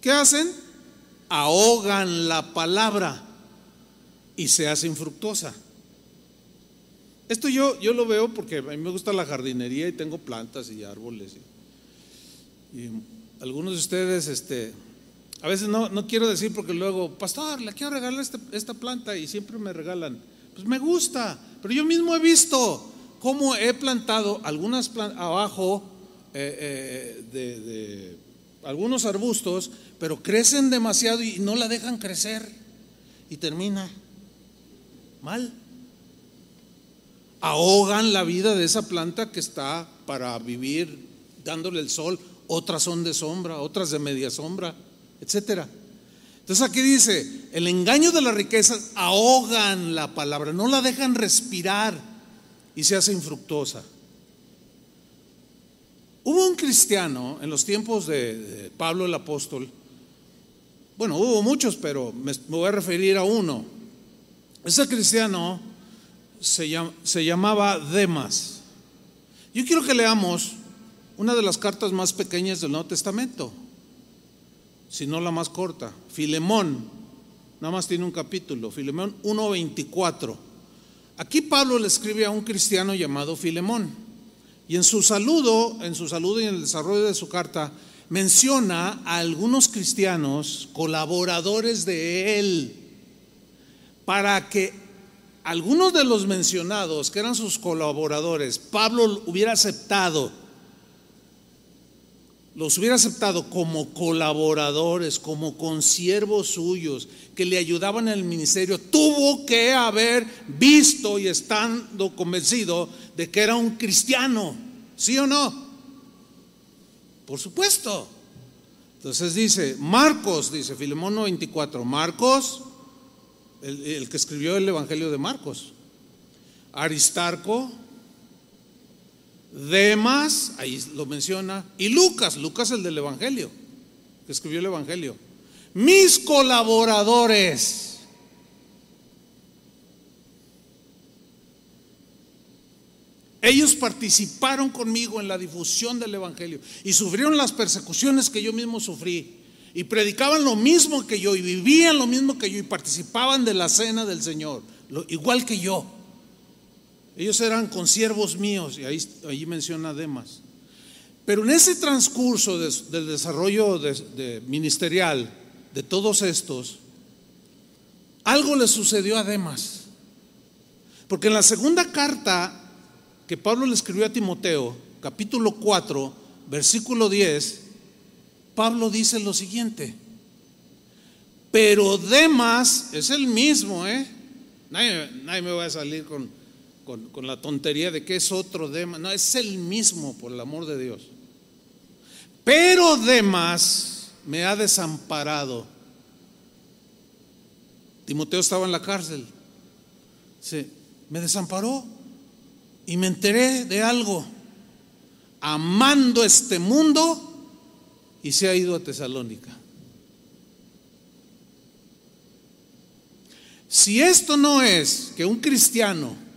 ¿Qué hacen? Ahogan la palabra y se hace infructuosa. Esto yo, yo lo veo porque a mí me gusta la jardinería y tengo plantas y árboles. Y, algunos de ustedes, este, a veces no, no, quiero decir porque luego, pastor, le quiero regalar este, esta planta y siempre me regalan. Pues me gusta, pero yo mismo he visto cómo he plantado algunas plantas abajo eh, eh, de algunos arbustos, pero crecen demasiado y no la dejan crecer. Y termina mal. Ahogan la vida de esa planta que está para vivir dándole el sol, otras son de sombra, otras de media sombra, etcétera. Entonces aquí dice, el engaño de las riquezas ahogan la palabra, no la dejan respirar y se hace infructuosa. Hubo un cristiano en los tiempos de, Pablo el apóstol, bueno, hubo muchos, pero me voy a referir a uno. Ese cristiano se, llamaba Demas. Yo quiero que leamos una de las cartas más pequeñas del Nuevo Testamento, si no la más corta, Filemón, nada más tiene un capítulo, Filemón 1.24. Aquí Pablo le escribe a un cristiano llamado Filemón. Y en su saludo, en su saludo y en el desarrollo de su carta, menciona a algunos cristianos colaboradores de él para que algunos de los mencionados, que eran sus colaboradores, Pablo hubiera aceptado los hubiera aceptado como colaboradores, como consiervos suyos, que le ayudaban en el ministerio, tuvo que haber visto y estando convencido de que era un cristiano, ¿sí o no? Por supuesto. Entonces dice, Marcos, dice Filemón 24, Marcos, el, el que escribió el Evangelio de Marcos, Aristarco, Demas, ahí lo menciona, y Lucas, Lucas el del Evangelio, que escribió el Evangelio. Mis colaboradores. Ellos participaron conmigo en la difusión del Evangelio y sufrieron las persecuciones que yo mismo sufrí. Y predicaban lo mismo que yo y vivían lo mismo que yo y participaban de la cena del Señor, igual que yo. Ellos eran consiervos míos, y ahí, menciona Demas. Pero en ese transcurso del desarrollo ministerial de todos estos, algo le sucedió a Demas. Porque en la segunda carta que Pablo le escribió a Timoteo, capítulo 4, versículo 10, Pablo dice lo siguiente. Pero Demas es el mismo, ¿eh? Nadie, nadie me va a salir con, con, la tontería de que es otro Demas. No, es el mismo, por el amor de Dios. Pero Demas me ha desamparado. Timoteo estaba en la cárcel. Sí, me desamparó y me enteré de algo. Amando este mundo y se ha ido a Tesalónica. Si esto no es que un cristiano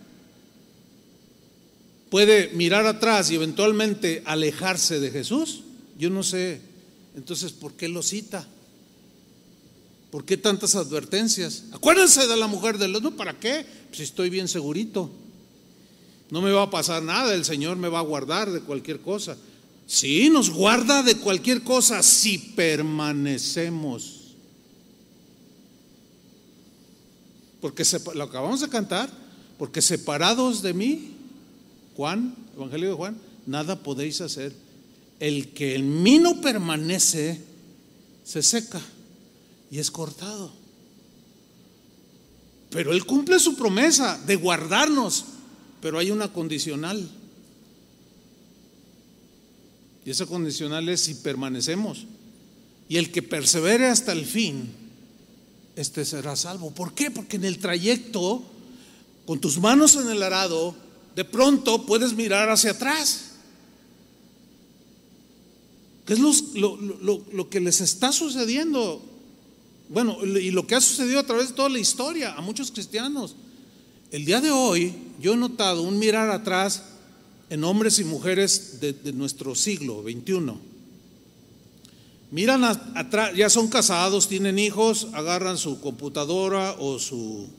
puede mirar atrás y eventualmente alejarse de Jesús, yo no sé. Entonces, ¿por qué lo cita? ¿Por qué tantas advertencias? Acuérdense de la mujer del no, ¿para qué? Si estoy bien segurito. No me va a pasar nada, el Señor me va a guardar de cualquier cosa. Sí, nos guarda de cualquier cosa si permanecemos. Porque lo acabamos de cantar, porque separados de mí, Juan, Evangelio de Juan, nada podéis hacer. El que en mí no permanece, se seca y es cortado. Pero Él cumple su promesa de guardarnos, pero hay una condicional. Y esa condicional es si permanecemos. Y el que persevere hasta el fin, este será salvo. ¿Por qué? Porque en el trayecto, con tus manos en el arado, de pronto puedes mirar hacia atrás. ¿Qué es lo, que les está sucediendo? Bueno, y lo que ha sucedido a través de toda la historia a muchos cristianos. El día de hoy yo he notado un mirar atrás en hombres y mujeres de, nuestro siglo XXI. Miran atrás, ya son casados, tienen hijos, agarran su computadora o su,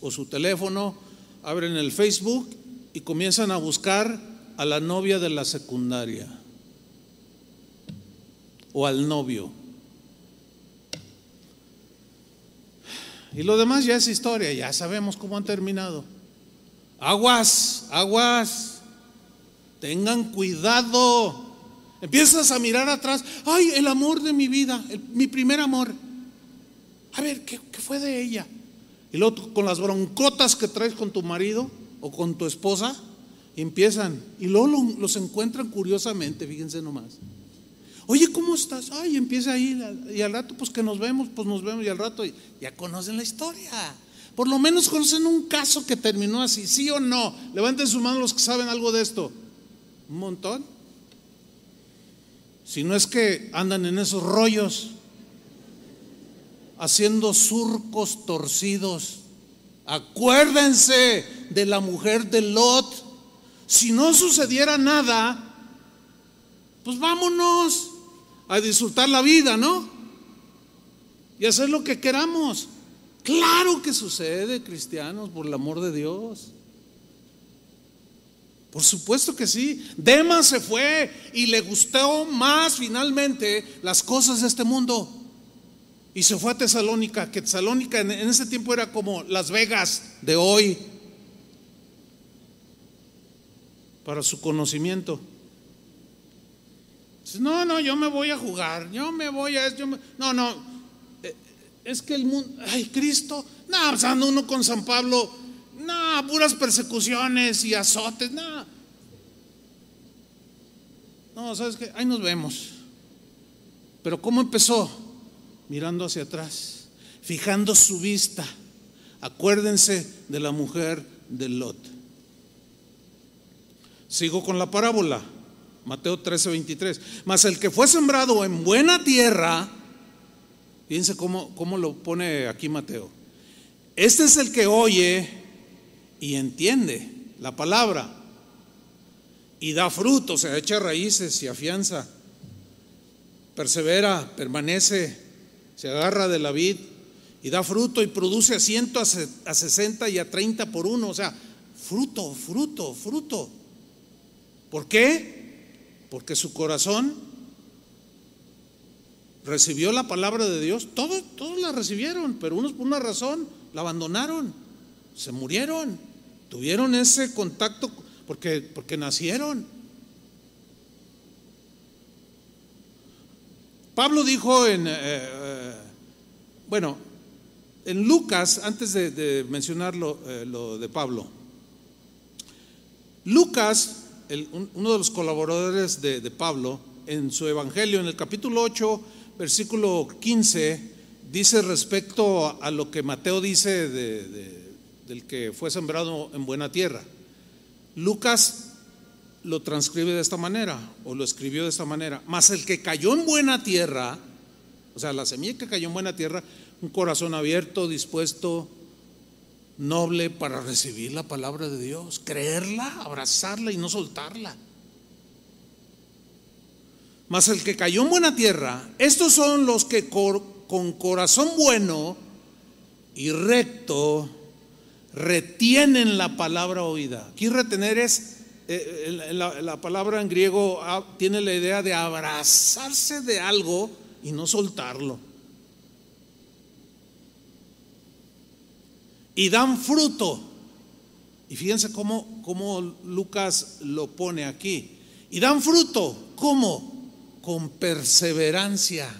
o su teléfono abren el Facebook y comienzan a buscar a la novia de la secundaria o al novio. Y lo demás ya es historia, ya sabemos cómo han terminado. Aguas, aguas, tengan cuidado. Empiezas a mirar atrás, ay, el amor de mi vida, mi primer amor. A ver, ¿qué, ¿qué, fue de ella? Y luego con las broncotas que traes con tu marido o con tu esposa, empiezan. Y luego los encuentran curiosamente, fíjense nomás. Oye, ¿cómo estás? Ay, empieza ahí. Y al rato, pues que nos vemos, pues nos vemos. Y al rato ya conocen la historia. Por lo menos conocen un caso que terminó así, ¿sí o no? Levanten su mano los que saben algo de esto. Un montón. Si no es que andan en esos rollos haciendo surcos torcidos. Acuérdense de la mujer de Lot. Si no sucediera nada, pues vámonos a disfrutar la vida, ¿no? Y hacer lo que queramos. Claro que sucede, cristianos, por el amor de Dios. Por supuesto que sí. Demas se fue y le gustó más finalmente las cosas de este mundo. Y se fue a Tesalónica, que Tesalónica en, ese tiempo era como Las Vegas de hoy. Para su conocimiento. No, no, yo me voy a jugar, yo me voy a... no, no, eh, es que el mundo, ay, Cristo, no, pasando uno con San Pablo, no, puras persecuciones y azotes, no. No, ¿sabes qué? Ahí nos vemos. Pero ¿cómo empezó? Mirando hacia atrás, fijando su vista. Acuérdense de la mujer de Lot. Sigo con la parábola. Mateo 13, 23. Mas el que fue sembrado en buena tierra, fíjense cómo, cómo lo pone aquí Mateo. Este es el que oye y entiende la palabra y da fruto, se echa raíces y afianza, persevera, permanece, se agarra de la vid y da fruto y produce a ciento, a sesenta y a treinta por uno, o sea, fruto, fruto, fruto. ¿Por qué? porque su corazón recibió la palabra de Dios. Todos, todos la recibieron, pero unos por una razón la abandonaron, se murieron, tuvieron ese contacto porque, porque nacieron. Pablo dijo en, eh, bueno, en Lucas, antes de, mencionar eh, lo de Pablo, Lucas uno de los colaboradores de, Pablo, en su Evangelio, en el capítulo 8, versículo 15, dice respecto a, lo que Mateo dice del que fue sembrado en buena tierra. Lucas lo transcribe de esta manera, o lo escribió de esta manera. Mas el que cayó en buena tierra, o sea, la semilla que cayó en buena tierra, un corazón abierto, dispuesto noble para recibir la palabra de Dios, creerla, abrazarla y no soltarla. Mas el que cayó en buena tierra, estos son los que con corazón bueno y recto retienen la palabra oída. Aquí retener es, eh, la, la, palabra en griego ah, tiene la idea de abrazarse de algo y no soltarlo. y dan fruto. Y fíjense cómo, cómo Lucas lo pone aquí. Y dan fruto. ¿Cómo? Con perseverancia.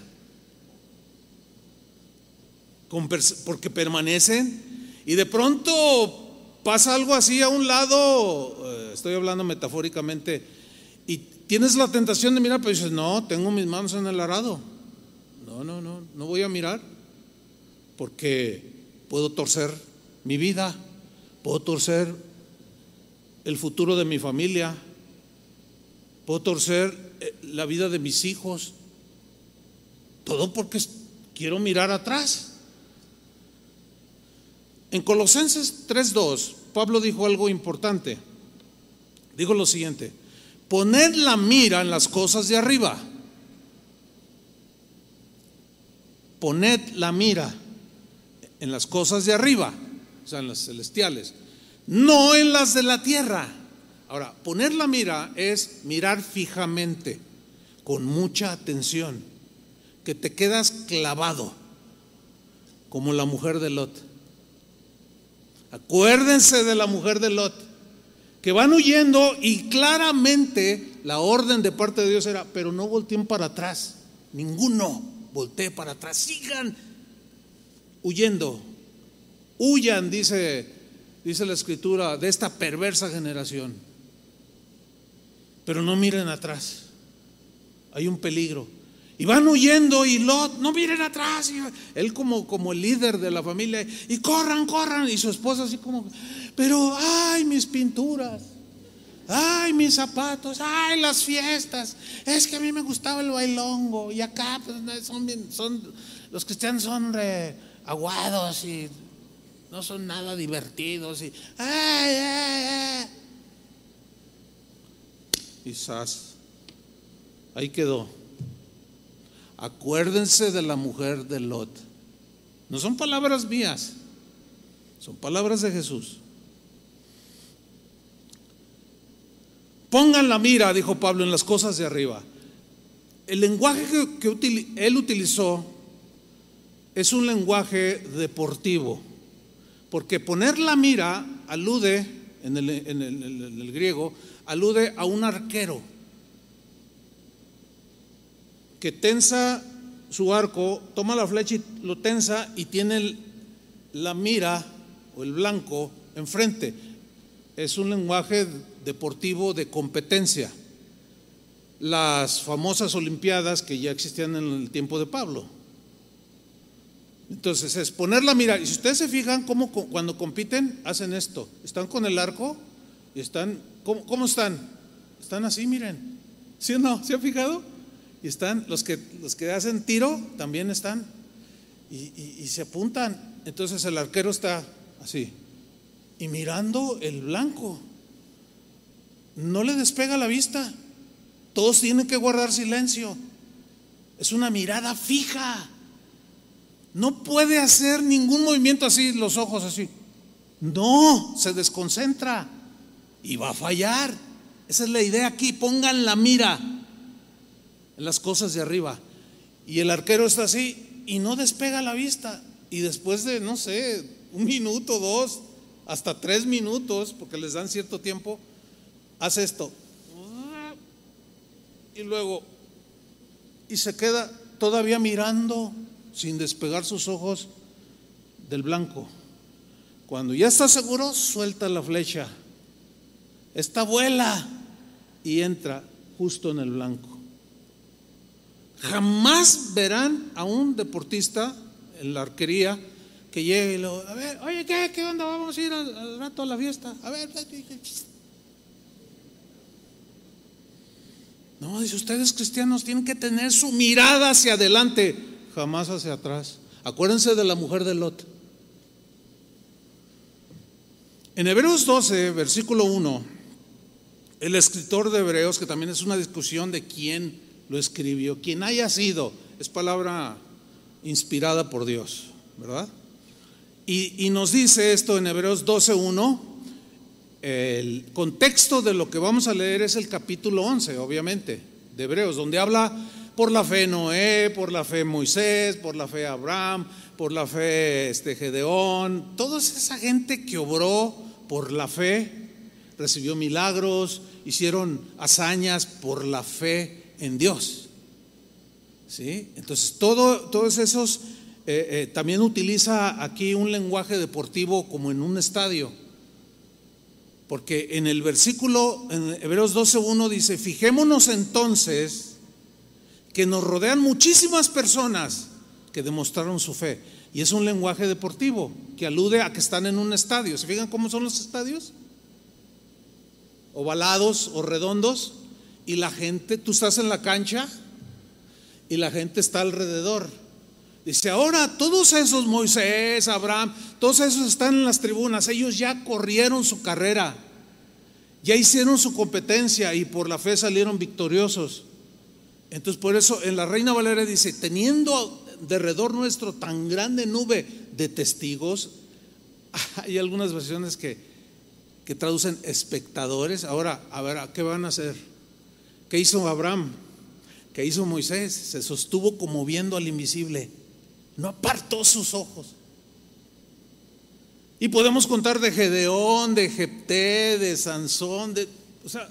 porque permanecen. Y de pronto pasa algo así a un lado, eh, estoy hablando metafóricamente, y tienes la tentación de mirar, pero dices, no, tengo mis manos en el arado. No, no, no, no voy a mirar, porque puedo torcer mi vida, puedo torcer el futuro de mi familia, puedo torcer eh, la vida de mis hijos, todo porque quiero mirar atrás. En Colosenses 3.2, Pablo dijo algo importante. Dijo lo siguiente, poned la mira en las cosas de arriba. Poned la mira en las cosas de arriba o sea, en las celestiales, no en las de la tierra. Ahora, poner la mira es mirar fijamente, con mucha atención, que te quedas clavado, como la mujer de Lot. Acuérdense de la mujer de Lot, que van huyendo y claramente la orden de parte de Dios era, pero no volteen para atrás, ninguno voltee para atrás, sigan huyendo Huyan, dice, dice la escritura, de esta perversa generación. Pero no miren atrás. Hay un peligro. Y van huyendo y Lot, no miren atrás. él como, como el líder de la familia, y corran, corran. Y su esposa así como, pero, ay, mis pinturas. Ay, mis zapatos, ay, las fiestas. Es que a mí me gustaba el bailongo. Y acá pues, son, los cristianos son aguados y no son nada divertidos y ¡ay, ay, Quizás ahí quedó. Acuérdense de la mujer de Lot. No son palabras mías, son palabras de Jesús. Pongan la mira, dijo Pablo, en las cosas de arriba. El lenguaje que, él utilizó es un lenguaje deportivo, porque poner la mira alude, en el griego, alude a un arquero que tensa su arco, toma la flecha y lo tensa y tiene la mira o el blanco enfrente. Es un lenguaje deportivo de competencia. Las famosas Olimpiadas que ya existían en el tiempo de Pablo. Entonces es poner la mira. Y si ustedes se fijan cómo cuando compiten hacen esto. Están con el arco y están, ¿cómo, cómo están? Están así, miren. ¿Sí o no? ¿Se han fijado? Y están, los que, los que hacen tiro también están. Y, se apuntan. Entonces el arquero está así. Y mirando el blanco. No le despega la vista. Todos tienen que guardar silencio. Es una mirada fija. No puede hacer ningún movimiento así, los ojos así. No, se desconcentra y va a fallar. Esa es la idea aquí. Pongan la mira en las cosas de arriba. Y el arquero está así y no despega la vista. Y después de, no sé, un minuto, dos, hasta tres minutos, porque les dan cierto tiempo, hace esto. Y luego, y se queda todavía mirando sin despegar sus ojos del blanco. Cuando ya está seguro, suelta la flecha. Esta vuela y entra justo en el blanco. Jamás verán a un deportista en la arquería que llegue y a ver, oye, ¿qué, qué onda? Vamos a ir al, rato a la fiesta. A ver, no, dice, ustedes cristianos tienen que tener su mirada hacia adelante, jamás hacia atrás. Acuérdense de la mujer de Lot. En Hebreos 12, versículo 1, el escritor de Hebreos, que también es una discusión de quién lo escribió, quien haya sido, es palabra inspirada por Dios, ¿verdad? Y, nos dice esto en Hebreos 12.1, el contexto de lo que vamos a leer es el capítulo 11, obviamente, de Hebreos, donde habla por la fe Noé, por la fe Moisés, por la fe Abraham, por la fe este, Gedeón, toda esa gente que obró por la fe, recibió milagros, hicieron hazañas por la fe en Dios. ¿Sí? Entonces, todo, todos esos, eh, eh, también utiliza aquí un lenguaje deportivo como en un estadio. Porque en el versículo, en Hebreos 12.1 dice, fijémonos entonces que nos rodean muchísimas personas que demostraron su fe. Y es un lenguaje deportivo que alude a que están en un estadio. ¿Se fijan cómo son los estadios? Ovalados o redondos y la gente, tú estás en la cancha y la gente está alrededor. Dice, ahora todos esos, Moisés, Abraham, todos esos están en las tribunas, ellos ya corrieron su carrera, ya hicieron su competencia y por la fe salieron victoriosos. Entonces por eso en la Reina Valera dice, teniendo derredor nuestro tan grande nube de testigos, hay algunas versiones que, que traducen espectadores, ahora a ver, ¿qué van a hacer? ¿Qué hizo Abraham? ¿Qué hizo Moisés? Se sostuvo como viendo al invisible. No apartó sus ojos. Y podemos contar de Gedeón, de Jepté, de Sansón, de, o sea,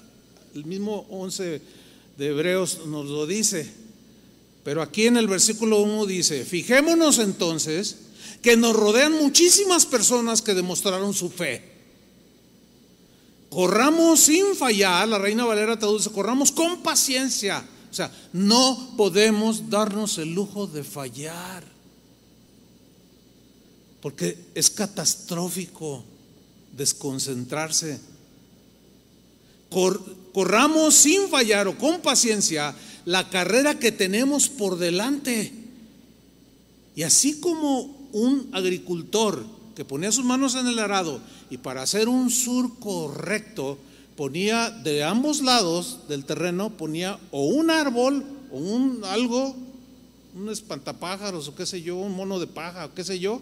el mismo 11 de Hebreos nos lo dice. Pero aquí en el versículo 1 dice, fijémonos entonces que nos rodean muchísimas personas que demostraron su fe. Corramos sin fallar, la Reina Valera traduce, corramos con paciencia. O sea, no podemos darnos el lujo de fallar. Porque es catastrófico desconcentrarse. corramos sin fallar o con paciencia la carrera que tenemos por delante. Y así como un agricultor que ponía sus manos en el arado y para hacer un surco recto ponía de ambos lados del terreno ponía o un árbol o un algo un espantapájaros o qué sé yo, un mono de paja o qué sé yo,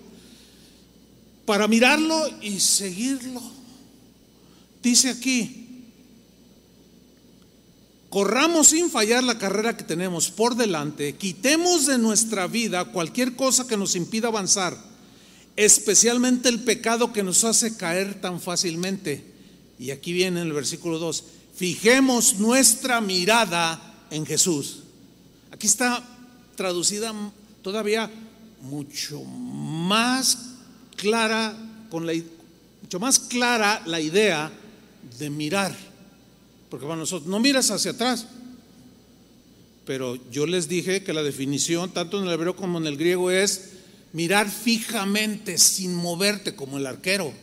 para mirarlo y seguirlo. Dice aquí, corramos sin fallar la carrera que tenemos por delante, quitemos de nuestra vida cualquier cosa que nos impida avanzar, especialmente el pecado que nos hace caer tan fácilmente. Y aquí viene el versículo 2, fijemos nuestra mirada en Jesús. Aquí está traducida todavía mucho más clara, con la, mucho más clara la idea de mirar. Porque para nosotros no miras hacia atrás. Pero yo les dije que la definición, tanto en el hebreo como en el griego, es mirar fijamente, sin moverte, como el arquero.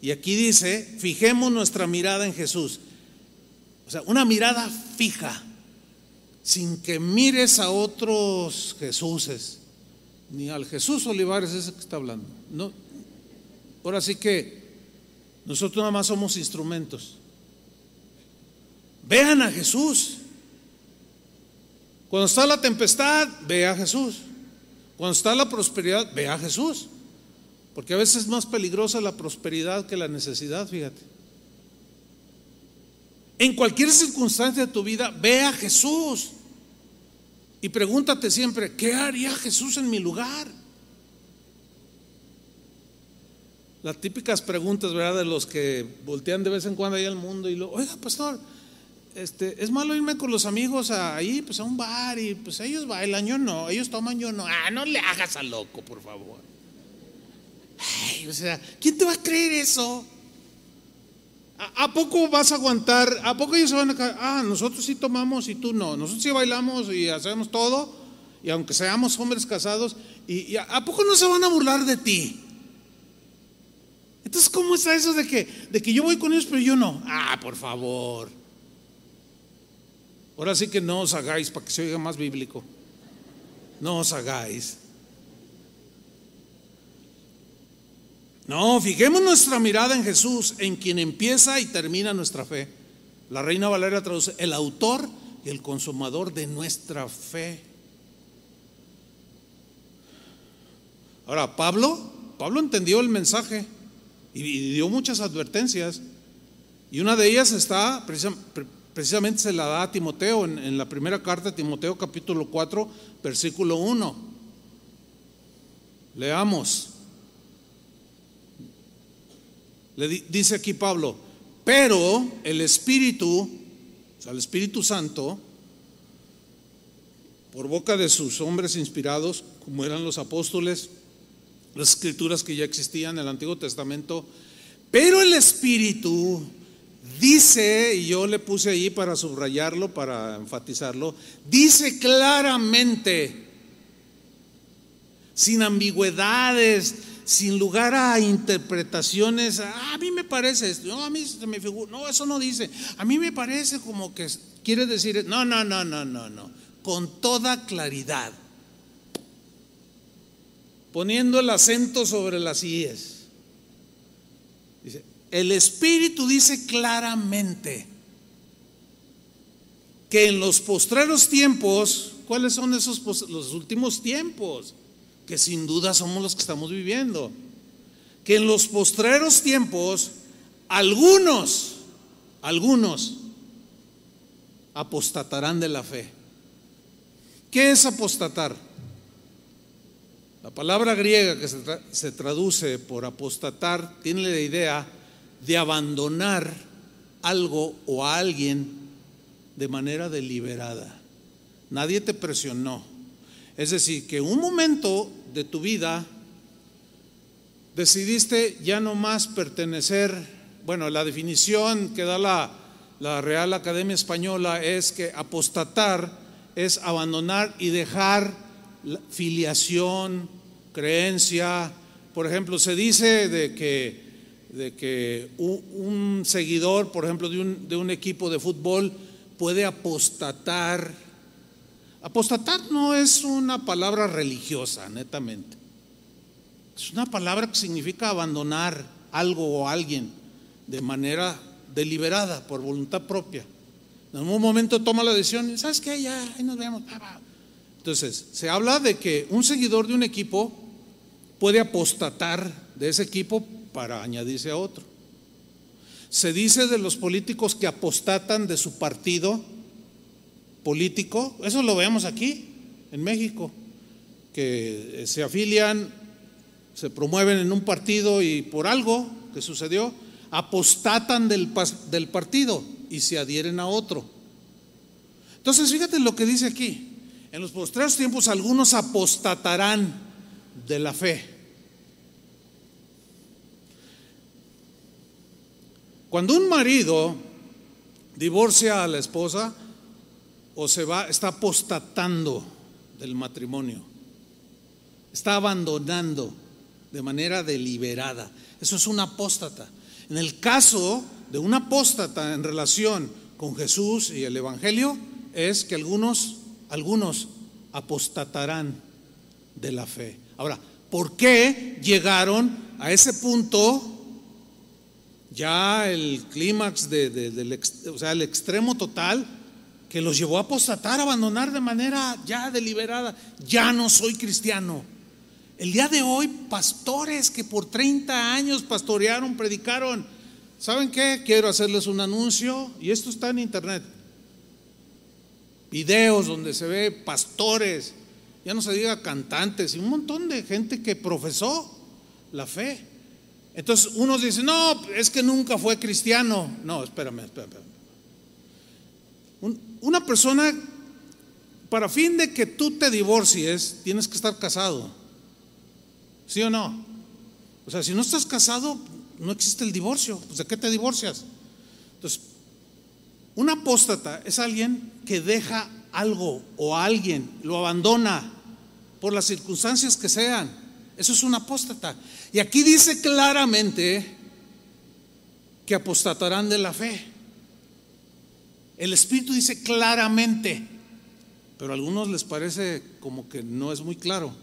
Y aquí dice, fijemos nuestra mirada en Jesús. O sea, una mirada fija, sin que mires a otros Jesuses, ni al Jesús Olivares ese que está hablando. No. Ahora sí que nosotros nada más somos instrumentos. Vean a Jesús. Cuando está la tempestad, ve a Jesús. Cuando está la prosperidad, ve a Jesús. Porque a veces es más peligrosa la prosperidad que la necesidad, fíjate. En cualquier circunstancia de tu vida, ve a Jesús. Y pregúntate siempre, ¿qué haría Jesús en mi lugar? Las típicas preguntas, ¿verdad? De los que voltean de vez en cuando ahí al mundo y lo, oiga, pastor, este, es malo irme con los amigos ahí, pues a un bar y pues ellos bailan, yo no, ellos toman, yo no. Ah, no le hagas a loco, por favor. Ay, o sea, ¿quién te va a creer eso? ¿A, poco vas a aguantar? ¿A poco ellos se van a caer? Ah, nosotros sí tomamos y tú no. Nosotros sí bailamos y hacemos todo. Y aunque seamos hombres casados, y, a, poco no se van a burlar de ti? Entonces, ¿cómo está eso de que, de que yo voy con ellos pero yo no? Ah, por favor. Ahora sí que no os hagáis para que se oiga más bíblico. No os hagáis. No, fijemos nuestra mirada en Jesús, en quien empieza y termina nuestra fe. La Reina Valeria traduce el autor y el consumador de nuestra fe. Ahora, Pablo, Pablo entendió el mensaje y dio muchas advertencias. Y una de ellas está, precisamente se la da a Timoteo en, en la primera carta de Timoteo capítulo 4, versículo 1. Leamos. Le dice aquí Pablo, pero el Espíritu, o sea, el Espíritu Santo, por boca de sus hombres inspirados, como eran los apóstoles, las escrituras que ya existían en el Antiguo Testamento, pero el Espíritu dice, y yo le puse ahí para subrayarlo, para enfatizarlo, dice claramente, sin ambigüedades, sin lugar a interpretaciones, ah, a mí me parece, no, a mí se me figura, no, eso no dice, a mí me parece como que quiere decir, no, no, no, no, no, no, con toda claridad, poniendo el acento sobre las IES. Dice, el Espíritu dice claramente que en los postreros tiempos, ¿cuáles son esos los últimos tiempos? Que sin duda somos los que estamos viviendo, que en los postreros tiempos algunos, algunos apostatarán de la fe. ¿Qué es apostatar? La palabra griega que se, traduce por apostatar tiene la idea de abandonar algo o a alguien de manera deliberada. Nadie te presionó, es decir, que un momento de tu vida decidiste ya no más pertenecer, bueno, la definición que da la, Real Academia Española es que apostatar es abandonar y dejar filiación, creencia. Por ejemplo, se dice de que, de que un, seguidor, por ejemplo, de un, de un equipo de fútbol puede apostatar Apostatar no es una palabra religiosa, netamente. Es una palabra que significa abandonar algo o alguien de manera deliberada, por voluntad propia. En algún momento toma la decisión, ¿sabes qué? Ya, ahí nos vemos. Entonces, se habla de que un seguidor de un equipo puede apostatar de ese equipo para añadirse a otro. Se dice de los políticos que apostatan de su partido político, eso lo vemos aquí, en México, que se afilian, se promueven en un partido y por algo que sucedió, apostatan del, del partido y se adhieren a otro. Entonces, fíjate lo que dice aquí. En los postreros tiempos algunos apostatarán de la fe. Cuando un marido divorcia a la esposa o se va, está apostatando del matrimonio, está abandonando de manera deliberada. Eso es un apóstata. En el caso de un apóstata en relación con Jesús y el Evangelio, es que algunos, algunos apostatarán de la fe. Ahora, ¿por qué llegaron a ese punto? Ya el clímax de, del, o sea, el extremo total que los llevó a apostatar, a abandonar de manera ya deliberada. Ya no soy cristiano. El día de hoy, pastores que por 30 años pastorearon, predicaron, ¿saben qué? Quiero hacerles un anuncio y esto está en internet. Videos donde se ve pastores, ya no se diga cantantes y un montón de gente que profesó la fe. Entonces unos dicen, no, es que nunca fue cristiano. No, espérame, espérame. Una persona, para fin de que tú te divorcies, tienes que estar casado. ¿Sí o no? O sea, si no estás casado, no existe el divorcio. Pues, ¿De qué te divorcias? Entonces, un apóstata es alguien que deja algo o a alguien, lo abandona por las circunstancias que sean. Eso es un apóstata. Y aquí dice claramente que apostatarán de la fe. El Espíritu dice claramente, pero a algunos les parece como que no es muy claro.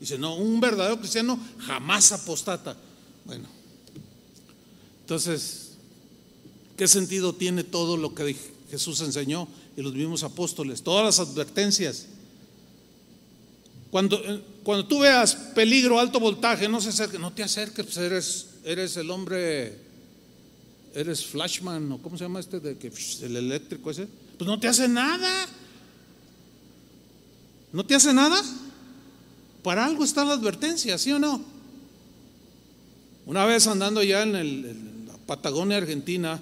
Dice, no, un verdadero cristiano jamás apostata. Bueno, entonces, ¿qué sentido tiene todo lo que Jesús enseñó y los mismos apóstoles? Todas las advertencias. Cuando, eh, cuando tú veas peligro, alto voltaje, no, se no te acerques, pues eres, eres el hombre, eres flashman, o cómo se llama este, de que, el eléctrico ese. Pues no te hace nada. ¿No te hace nada? Para algo está la advertencia, ¿sí o no? Una vez andando ya en, la Patagonia Argentina,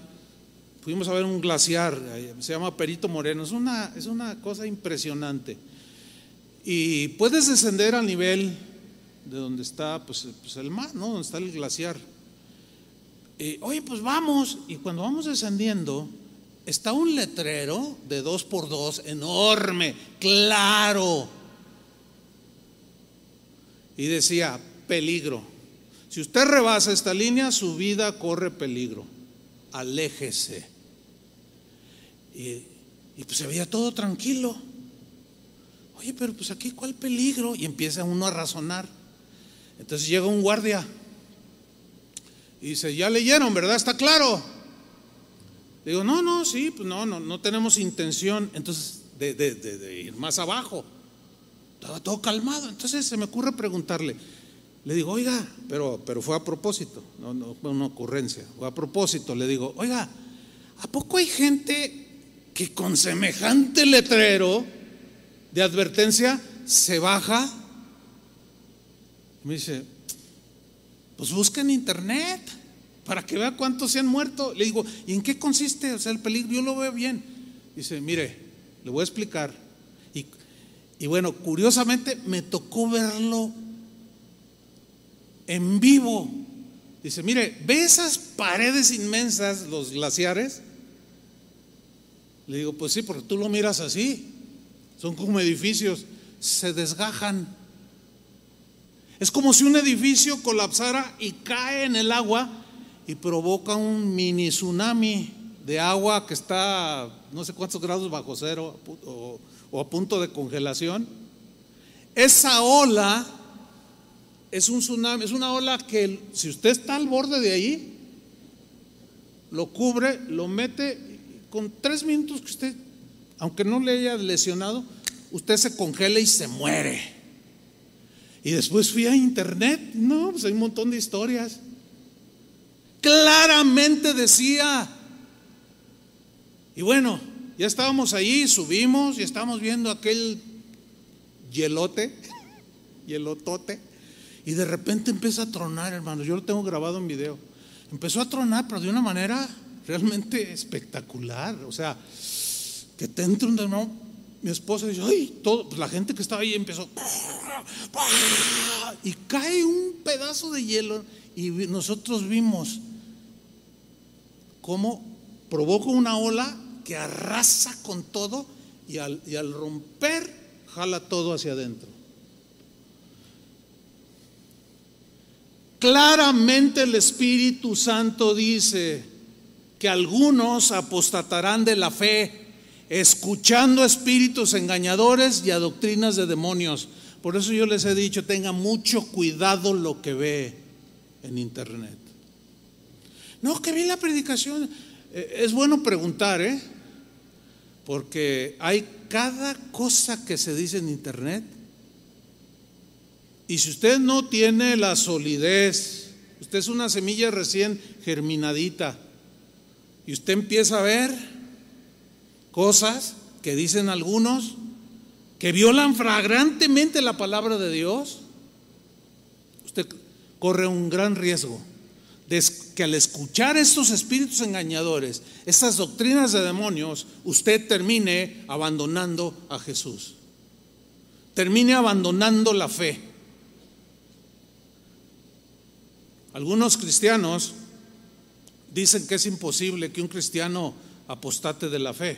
fuimos a ver un glaciar, se llama Perito Moreno, es una, es una cosa impresionante. Y puedes descender al nivel de donde está pues, pues el mar, ¿no? Donde está el glaciar. Oye, pues vamos. Y cuando vamos descendiendo, está un letrero de dos por dos, enorme, claro. Y decía, peligro. Si usted rebasa esta línea, su vida corre peligro. Aléjese. Y, y pues se veía todo tranquilo. Oye, pero pues aquí cuál peligro. Y empieza uno a razonar. Entonces llega un guardia y dice, ya leyeron, ¿verdad? Está claro. Digo, no, no, sí, pues no, no, no tenemos intención entonces de, de, ir más abajo. Estaba todo calmado. Entonces se me ocurre preguntarle, le digo, oiga, pero, pero fue a propósito, no, no fue una ocurrencia, fue a propósito. Le digo, oiga, ¿a poco hay gente que con semejante letrero de advertencia se baja. Me dice, pues busca en internet para que vea cuántos se han muerto. Le digo, ¿y en qué consiste? O sea, el peligro, yo lo veo bien. Dice, mire, le voy a explicar. Y, y bueno, curiosamente me tocó verlo en vivo. Dice, mire, ¿ve esas paredes inmensas, los glaciares? Le digo, pues sí, porque tú lo miras así son como edificios, se desgajan. Es como si un edificio colapsara y cae en el agua y provoca un mini tsunami de agua que está no sé cuántos grados bajo cero o, a punto de congelación. Esa ola es un tsunami, es una ola que si usted está al borde de ahí, lo cubre, lo mete con tres minutos que usted, aunque no le haya lesionado, usted se congela y se muere. Y después fui a internet, no, pues hay un montón de historias. Claramente decía. Y bueno, ya estábamos ahí, subimos y estábamos viendo aquel hielote, hielotote, y de repente empieza a tronar, hermano. Yo lo tengo grabado en video. Empezó a tronar, pero de una manera realmente espectacular. O sea, que te entra un hermano. Mi esposa dice, ay, todo, pues la gente que estaba ahí empezó, y cae un pedazo de hielo, y nosotros vimos cómo provoca una ola que arrasa con todo y al, y al romper jala todo hacia adentro. Claramente el Espíritu Santo dice que algunos apostatarán de la fe, escuchando espíritus engañadores y a doctrinas de demonios. Por eso yo les he dicho, tenga mucho cuidado lo que ve en internet. No, que vi la predicación. Eh, es bueno preguntar, ¿eh? Porque hay cada cosa que se dice en internet. Y si usted no tiene la solidez, usted es una semilla recién germinadita, y usted empieza a ver cosas que dicen algunos que violan flagrantemente la palabra de Dios, usted corre un gran riesgo que al escuchar estos espíritus engañadores, estas doctrinas de demonios, usted termine abandonando a Jesús. Termine abandonando la fe. Algunos cristianos dicen que es imposible que un cristiano apostate de la fe.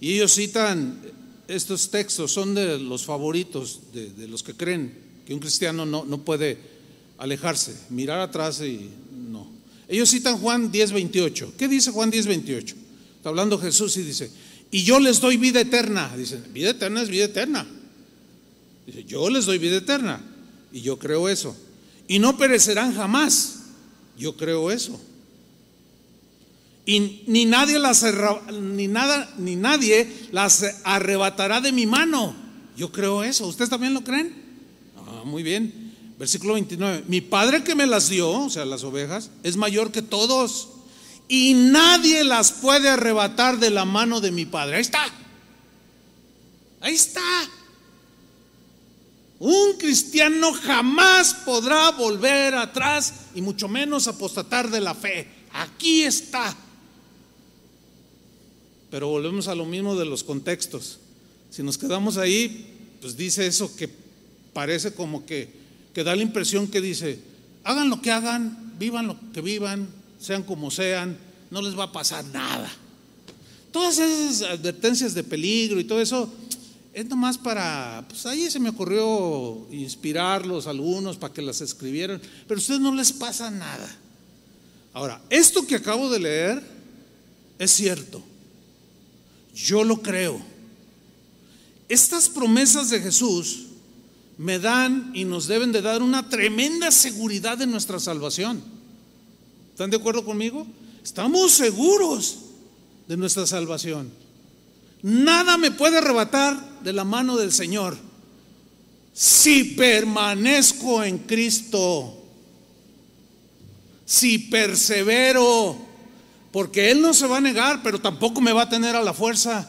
Y ellos citan estos textos, son de los favoritos de, los que creen que un cristiano no, no puede alejarse, mirar atrás y ellos citan Juan 10, 28. ¿Qué dice Juan 10, 28? Está hablando Jesús y dice, y yo les doy vida eterna. Dicen, vida eterna es vida eterna. Dice, yo les doy vida eterna. Y yo creo eso. Y no perecerán jamás. Yo creo eso. Y ni nadie las ni nada ni nadie las arrebatará de mi mano. Yo creo eso. ¿Ustedes también lo creen? Ah, muy bien. Versículo 29. Mi padre que me las dio, o sea, las ovejas, es mayor que todos. Y nadie las puede arrebatar de la mano de mi padre. Ahí está. Ahí está. Un cristiano jamás podrá volver atrás y mucho menos apostatar de la fe. Aquí está. Pero volvemos a lo mismo de los contextos. Si nos quedamos ahí, pues dice eso que parece como que que da la impresión que dice, hagan lo que hagan, vivan lo que vivan, sean como sean, no les va a pasar nada. Todas esas advertencias de peligro y todo eso es nomás para, pues ahí se me ocurrió inspirarlos algunos para que las escribieran, pero a ustedes no les pasa nada. Ahora, esto que acabo de leer es cierto. Yo lo creo. Estas promesas de Jesús me dan y nos deben de dar una tremenda seguridad de nuestra salvación. ¿Están de acuerdo conmigo? Estamos seguros de nuestra salvación. Nada me puede arrebatar de la mano del Señor si permanezco en Cristo, si persevero, porque Él no se va a negar, pero tampoco me va a tener a la fuerza.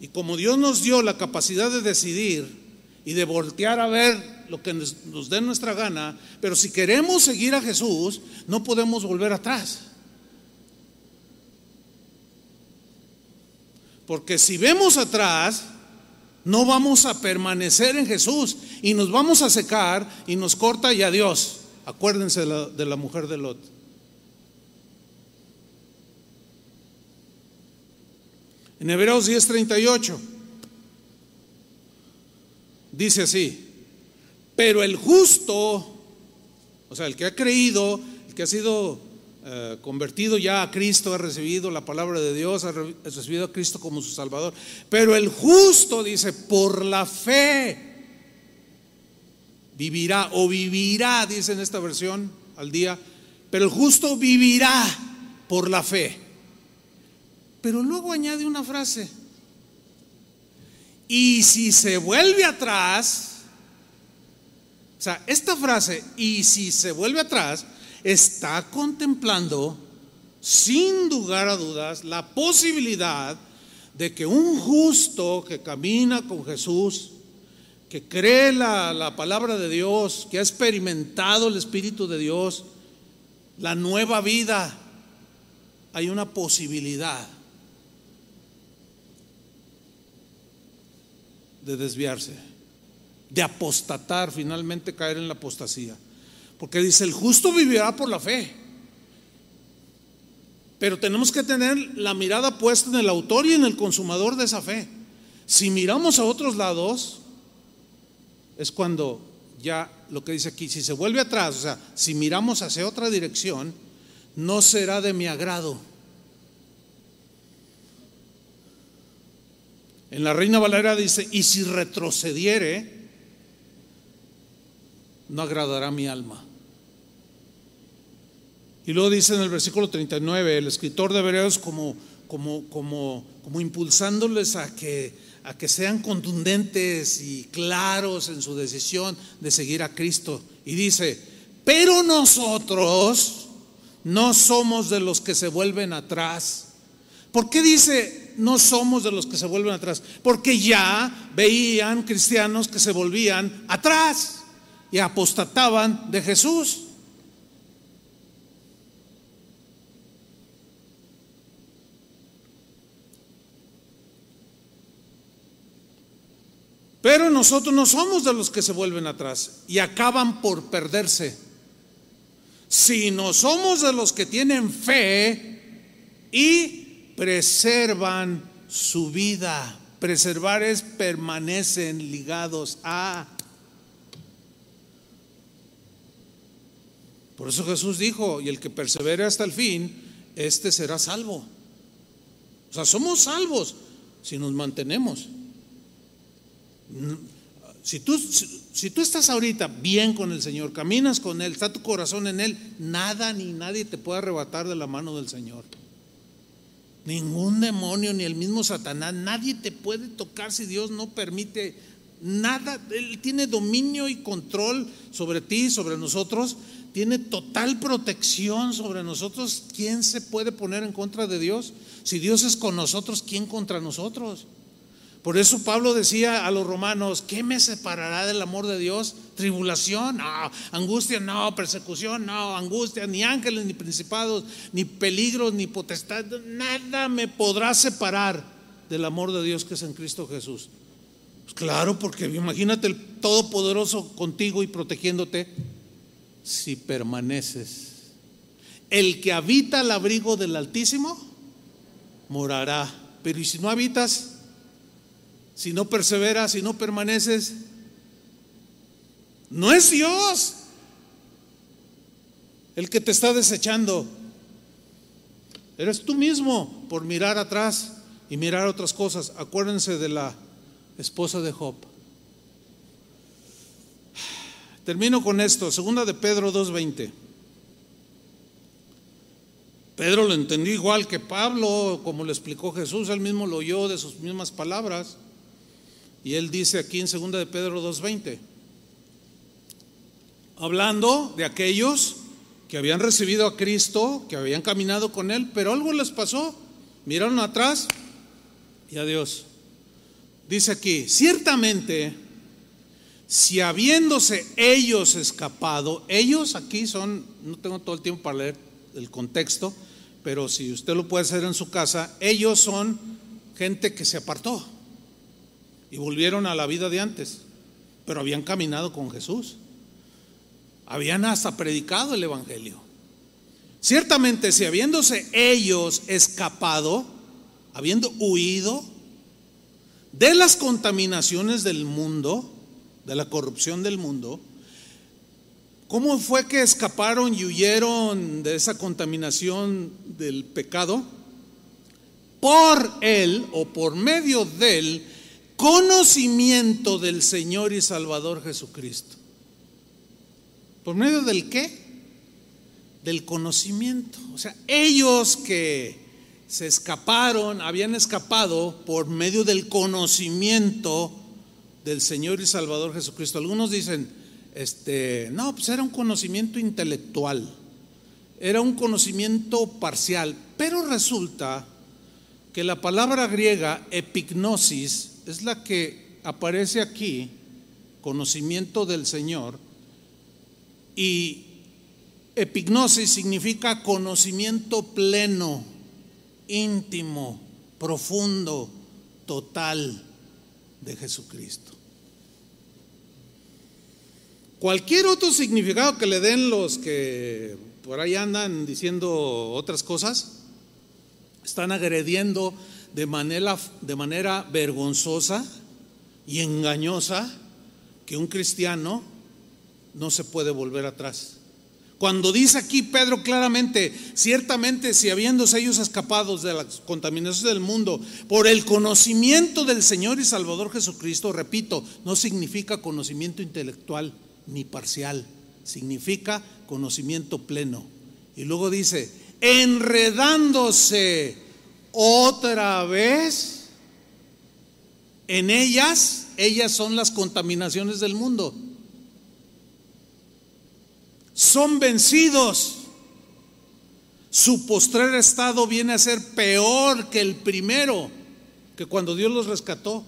Y como Dios nos dio la capacidad de decidir, y de voltear a ver lo que nos, dé nuestra gana, pero si queremos seguir a Jesús, no podemos volver atrás. Porque si vemos atrás, no vamos a permanecer en Jesús y nos vamos a secar y nos corta y adiós. Acuérdense de la, de la mujer de Lot. En Hebreos 10:38 dice así, pero el justo, o sea, el que ha creído, el que ha sido eh, convertido ya a Cristo, ha recibido la palabra de Dios, ha recibido a Cristo como su Salvador, pero el justo dice, por la fe vivirá o vivirá, dice en esta versión al día, pero el justo vivirá por la fe. Pero luego añade una frase. Y si se vuelve atrás, o sea, esta frase, y si se vuelve atrás, está contemplando, sin lugar a dudas, la posibilidad de que un justo que camina con Jesús, que cree la, la, palabra de Dios, que ha experimentado el Espíritu de Dios, la nueva vida, hay una posibilidad de desviarse, de apostatar, finalmente caer en la apostasía. Porque dice, el justo vivirá por la fe. Pero tenemos que tener la mirada puesta en el autor y en el consumador de esa fe. Si miramos a otros lados, es cuando ya lo que dice aquí, si se vuelve atrás, o sea, si miramos hacia otra dirección, no será de mi agrado. En la Reina Valera dice, y si retrocediere, no agradará mi alma. Y luego dice en el versículo 39, el escritor de Hebreos como, como, como, como impulsándoles a que, a que sean contundentes y claros en su decisión de seguir a Cristo. Y dice, pero nosotros no somos de los que se vuelven atrás. ¿Por qué dice no somos de los que se vuelven atrás? Porque ya veían cristianos que se volvían atrás y apostataban de Jesús. Pero nosotros no somos de los que se vuelven atrás y acaban por perderse. Si no somos de los que tienen fe y preservan su vida. Preservar es permanecen ligados a. Por eso Jesús dijo, y el que persevere hasta el fin, este será salvo. O sea, somos salvos si nos mantenemos. Si tú, si, tú estás ahorita bien con el Señor, caminas con Él, está tu corazón en Él, nada ni nadie te puede arrebatar de la mano del Señor. Ningún demonio, ni el mismo Satanás, nadie te puede tocar si Dios no permite nada. Él tiene dominio y control sobre ti, sobre nosotros. Tiene total protección sobre nosotros. ¿Quién se puede poner en contra de Dios? Si Dios es con nosotros, ¿quién contra nosotros? Por eso Pablo decía a los romanos, ¿qué me separará del amor de Dios? Tribulación, no, angustia, no, persecución, no, angustia, ni ángeles, ni principados, ni peligros, ni potestad, nada me podrá separar del amor de Dios que es en Cristo Jesús. Pues claro, porque imagínate el Todopoderoso contigo y protegiéndote si permaneces. El que habita al abrigo del Altísimo morará, pero ¿y si no habitas? si no perseveras, si no permaneces, no es Dios el que te está desechando. Eres tú mismo por mirar atrás y mirar otras cosas. Acuérdense de la esposa de Job. Termino con esto, segunda de Pedro 2.20. Pedro lo entendió igual que Pablo, como le explicó Jesús, él mismo lo oyó de sus mismas palabras. Y él dice aquí en 2 de Pedro 2.20, hablando de aquellos que habían recibido a Cristo, que habían caminado con Él, pero algo les pasó, miraron atrás y adiós. Dice aquí, ciertamente, si habiéndose ellos escapado, ellos aquí son, no tengo todo el tiempo para leer el contexto, pero si usted lo puede hacer en su casa, ellos son gente que se apartó y volvieron a la vida de antes, pero habían caminado con Jesús. Habían hasta predicado el Evangelio. Ciertamente, si habiéndose ellos escapado, habiendo huido de las contaminaciones del mundo, de la corrupción del mundo, ¿cómo fue que escaparon y huyeron de esa contaminación del pecado? Por él o por medio de él conocimiento del Señor y Salvador Jesucristo. ¿Por medio del qué? Del conocimiento. O sea, ellos que, se escaparon, habían escapado por medio del conocimiento del Señor y Salvador Jesucristo. Algunos dicen, este, no, pues era un conocimiento intelectual, era un conocimiento parcial, pero resulta que la palabra griega epignosis es la que aparece aquí, conocimiento del Señor, y epignosis significa conocimiento pleno, íntimo, profundo, total de Jesucristo. Cualquier otro significado que le den los que por ahí andan diciendo otras cosas, están agrediendo de manera, de manera vergonzosa y engañosa que un cristiano no se puede volver atrás. Cuando dice aquí Pedro claramente, ciertamente si habiéndose ellos escapados de las contaminaciones del mundo por el conocimiento del Señor y Salvador Jesucristo, repito, no significa conocimiento intelectual ni parcial, significa conocimiento pleno. Y luego dice, enredándose otra vez en ellas, ellas son las contaminaciones del mundo. Son vencidos. Su postrer estado viene a ser peor que el primero, que cuando Dios los rescató.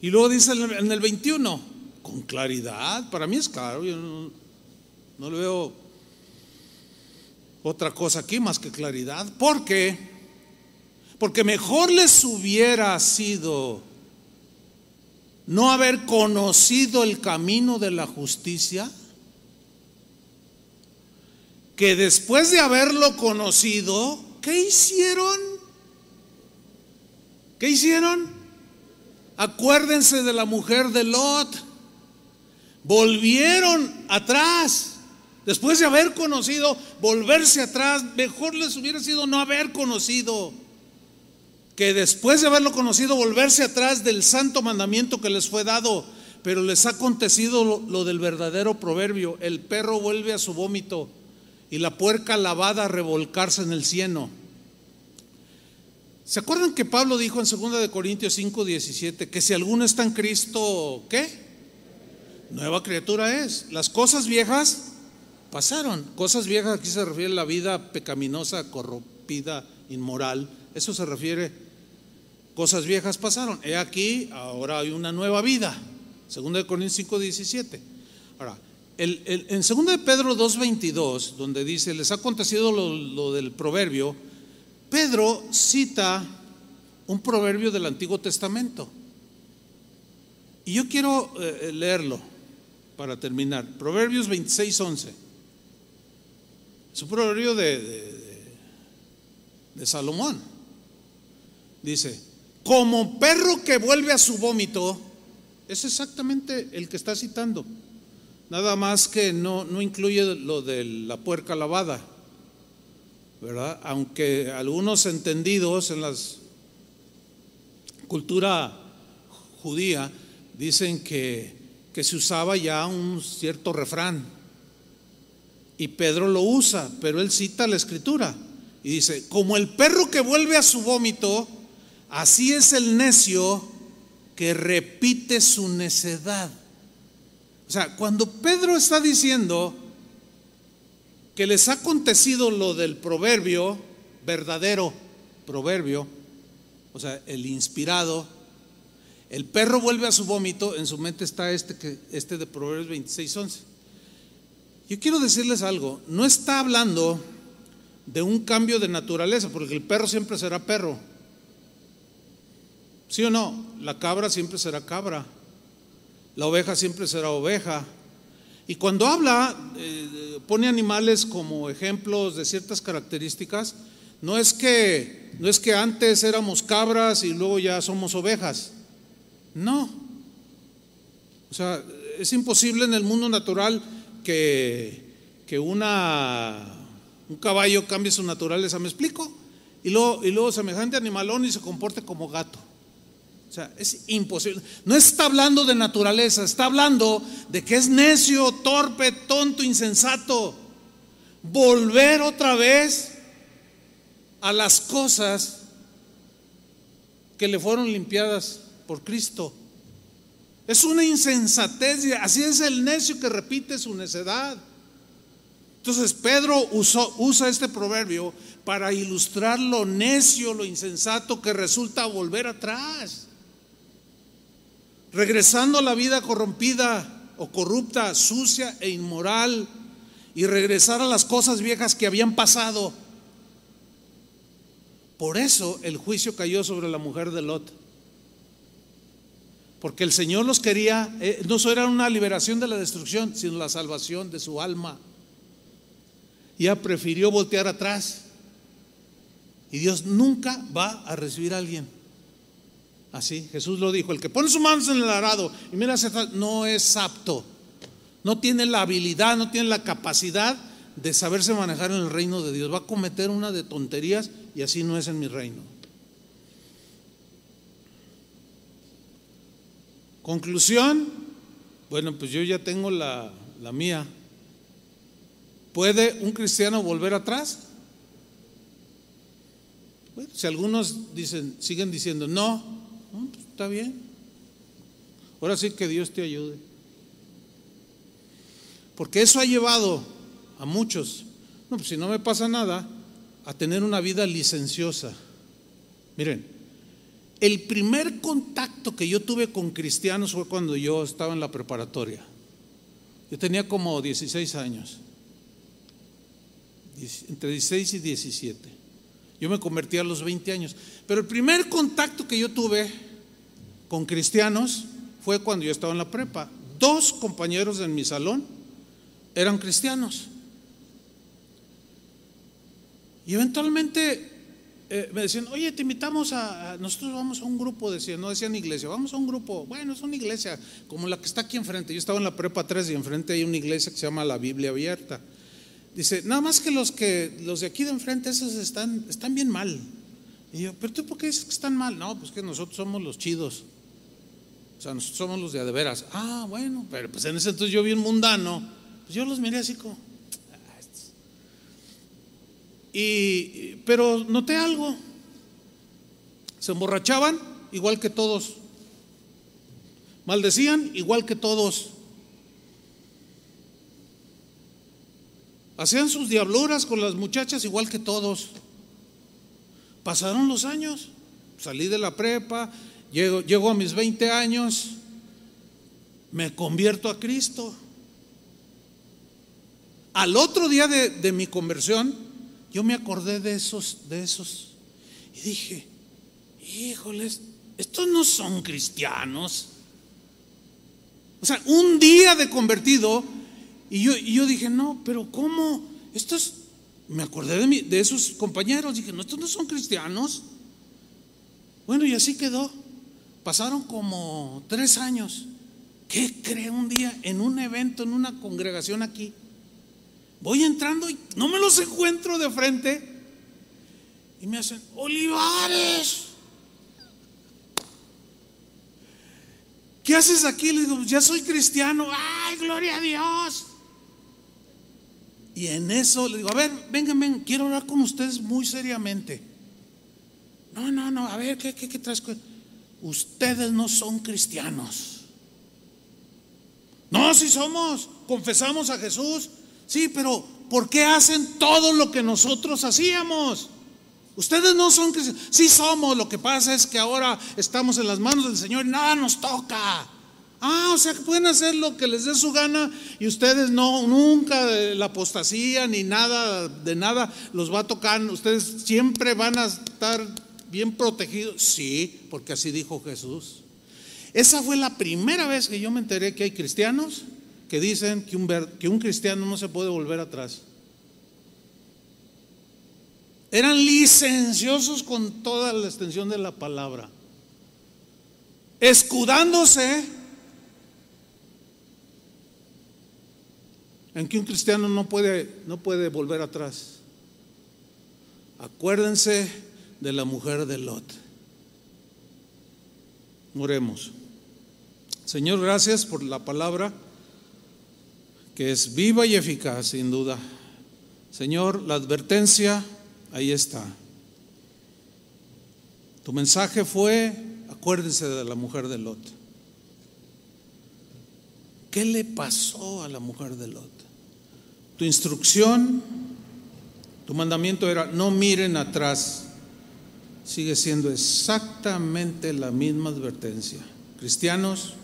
Y luego dice en el 21, con claridad, para mí es claro, yo no, no le veo otra cosa aquí más que claridad. ¿Por qué? Porque mejor les hubiera sido no haber conocido el camino de la justicia, que después de haberlo conocido, ¿qué hicieron? ¿Qué hicieron? Acuérdense de la mujer de Lot. Volvieron atrás. Después de haber conocido, volverse atrás, mejor les hubiera sido no haber conocido que después de haberlo conocido, volverse atrás del santo mandamiento que les fue dado. Pero les ha acontecido lo, lo del verdadero proverbio. El perro vuelve a su vómito y la puerca lavada a revolcarse en el cieno. ¿Se acuerdan que Pablo dijo en 2 de Corintios 5, 17 que si alguno está en Cristo, ¿qué? Nueva criatura es. Las cosas viejas pasaron. Cosas viejas aquí se refiere a la vida pecaminosa, corrompida, inmoral. Eso se refiere. Cosas viejas pasaron. He aquí, ahora hay una nueva vida. 2 de Corintios 5, 17. Ahora, en 2 de Pedro 2.22, donde dice, les ha acontecido lo, del proverbio, Pedro cita un proverbio del Antiguo Testamento. Y yo quiero eh, leerlo para terminar. Proverbios 26.11. Es un proverbio de Salomón. Dice, como perro que vuelve a su vómito, es exactamente el que está citando. Nada más que no, no incluye lo de la puerca lavada, ¿verdad? Aunque algunos entendidos en la cultura judía dicen que, que se usaba ya un cierto refrán. Y Pedro lo usa, pero él cita la escritura y dice, como el perro que vuelve a su vómito, así es el necio que repite su necedad. O sea, cuando Pedro está diciendo que les ha acontecido lo del proverbio, verdadero proverbio, o sea, el inspirado, el perro vuelve a su vómito, en su mente está este, que, este de Proverbios 26, 11. Yo quiero decirles algo, no está hablando de un cambio de naturaleza, porque el perro siempre será perro. ¿Sí o no? La cabra siempre será cabra. La oveja siempre será oveja. Y cuando habla, eh, pone animales como ejemplos de ciertas características, no es que no es que antes éramos cabras y luego ya somos ovejas. No. O sea, es imposible en el mundo natural que, que una, un caballo cambie su naturaleza, ¿me explico? Y luego, y luego semejante animalón y se comporte como gato. O sea, es imposible. No está hablando de naturaleza, está hablando de que es necio, torpe, tonto, insensato. Volver otra vez a las cosas que le fueron limpiadas por Cristo. Es una insensatez, así es el necio que repite su necedad. Entonces Pedro usa este proverbio para ilustrar lo necio, lo insensato que resulta volver atrás. Regresando a la vida corrompida o corrupta, sucia e inmoral y regresar a las cosas viejas que habían pasado. Por eso el juicio cayó sobre la mujer de Lot. Porque el Señor los quería, eh, no solo era una liberación de la destrucción, sino la salvación de su alma. Ya prefirió voltear atrás y Dios nunca va a recibir a alguien. Así, Jesús lo dijo, el que pone su mano en el arado y mira hacia atrás, no es apto, no tiene la habilidad, no tiene la capacidad de saberse manejar en el reino de Dios. Va a cometer una de tonterías y así no es en mi reino. Conclusión, bueno, pues yo ya tengo la, la mía. ¿Puede un cristiano volver atrás? si algunos dicen, siguen diciendo, no, está bien. Ahora sí que Dios te ayude. Porque eso ha llevado a muchos, no, pues si no me pasa nada, a tener una vida licenciosa. Miren, el primer contacto que yo tuve con cristianos fue cuando yo estaba en la preparatoria. Yo tenía como 16 años, entre 16 y 17. Yo me convertí a los 20 años. Pero el primer contacto que yo tuve con cristianos fue cuando yo estaba en la prepa. Dos compañeros en mi salón eran cristianos. Y eventualmente eh, me decían, oye, te invitamos a, nosotros vamos a un grupo, decían, no decían iglesia, vamos a un grupo, bueno, es una iglesia como la que está aquí enfrente. Yo estaba en la prepa 3 y enfrente hay una iglesia que se llama la Biblia Abierta. Dice, nada más que los que los de aquí de enfrente, esos están, están bien mal. Y yo, pero tú por qué dices que están mal? No, pues que nosotros somos los chidos. O sea, nosotros somos los de adeveras. Ah, bueno, pero pues en ese entonces yo vi un mundano. Pues yo los miré así como. Ah, y, pero noté algo. Se emborrachaban igual que todos. Maldecían igual que todos. Hacían sus diabluras con las muchachas igual que todos. Pasaron los años, salí de la prepa, llego, a mis 20 años, me convierto a Cristo. Al otro día de, de, mi conversión, yo me acordé de esos, de esos. Y dije, híjoles, estos no son cristianos. O sea, un día de convertido y yo, yo dije, no, pero ¿cómo? Estos, me acordé de, de esos compañeros, dije, no, estos no son cristianos. Bueno, y así quedó. Pasaron como tres años. ¿Qué cree un día en un evento, en una congregación aquí? Voy entrando y no me los encuentro de frente. Y me hacen, Olivares. ¿Qué haces aquí? Le digo, ya soy cristiano. ¡Ay, gloria a Dios! Y en eso le digo, a ver, vengan, ven, quiero hablar con ustedes muy seriamente. No, no, no, a ver, ¿qué, qué, qué traes? Ustedes no son cristianos. No, si somos, confesamos a Jesús. Sí, pero ¿por qué hacen todo lo que nosotros hacíamos? Ustedes no son cristianos. Sí somos, lo que pasa es que ahora estamos en las manos del Señor y nada nos toca. Ah, o sea que pueden hacer lo que les dé su gana y ustedes no, nunca la apostasía ni nada de nada los va a tocar. Ustedes siempre van a estar bien protegidos. Sí, porque así dijo Jesús. Esa fue la primera vez que yo me enteré que hay cristianos que dicen que un, que un cristiano no se puede volver atrás. Eran licenciosos con toda la extensión de la palabra, escudándose en que un cristiano no puede, no puede volver atrás. Acuérdense de la mujer de Lot. Oremos. Señor, gracias por la palabra que es viva y eficaz, sin duda. Señor, la advertencia ahí está. Tu mensaje fue, acuérdense de la mujer de Lot. ¿Qué le pasó a la mujer de Lot? Tu instrucción, tu mandamiento era, no miren atrás. Sigue siendo exactamente la misma advertencia. Cristianos,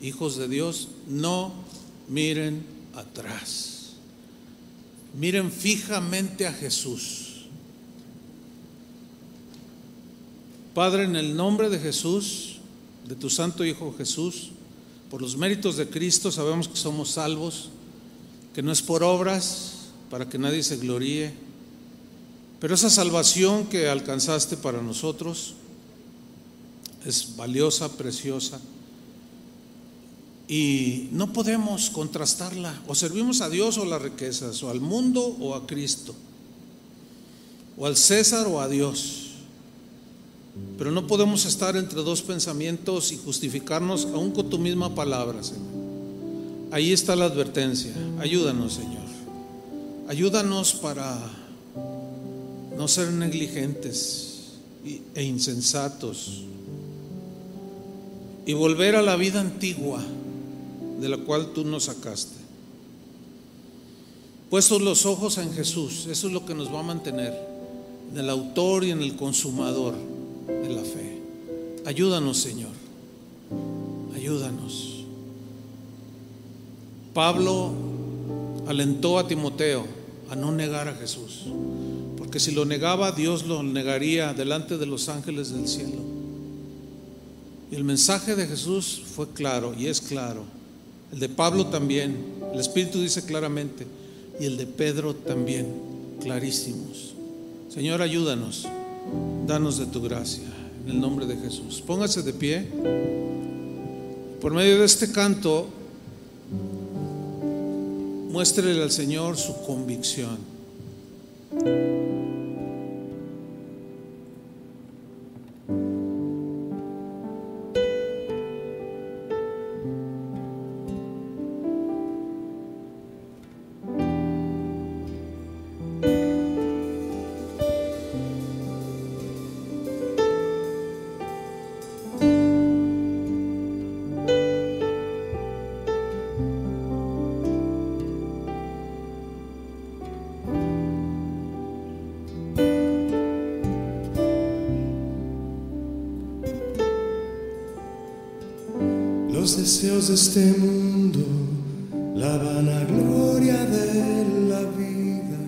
hijos de Dios, no miren atrás. Miren fijamente a Jesús. Padre, en el nombre de Jesús, de tu Santo Hijo Jesús, por los méritos de Cristo sabemos que somos salvos, que no es por obras para que nadie se gloríe, pero esa salvación que alcanzaste para nosotros es valiosa, preciosa, y no podemos contrastarla. O servimos a Dios o las riquezas, o al mundo o a Cristo, o al César o a Dios. Pero no podemos estar entre dos pensamientos y justificarnos aún con tu misma palabra, Señor. Ahí está la advertencia. Ayúdanos, Señor. Ayúdanos para no ser negligentes e insensatos y volver a la vida antigua de la cual tú nos sacaste. Puestos los ojos en Jesús, eso es lo que nos va a mantener, en el autor y en el consumador de la fe. Ayúdanos, Señor. Ayúdanos. Pablo alentó a Timoteo a no negar a Jesús, porque si lo negaba, Dios lo negaría delante de los ángeles del cielo. Y el mensaje de Jesús fue claro y es claro. El de Pablo también, el Espíritu dice claramente, y el de Pedro también, clarísimos. Señor, ayúdanos, danos de tu gracia, en el nombre de Jesús. Póngase de pie. Por medio de este canto, muéstrele al Señor su convicción. Los deseos de este mundo, la vanagloria de la vida,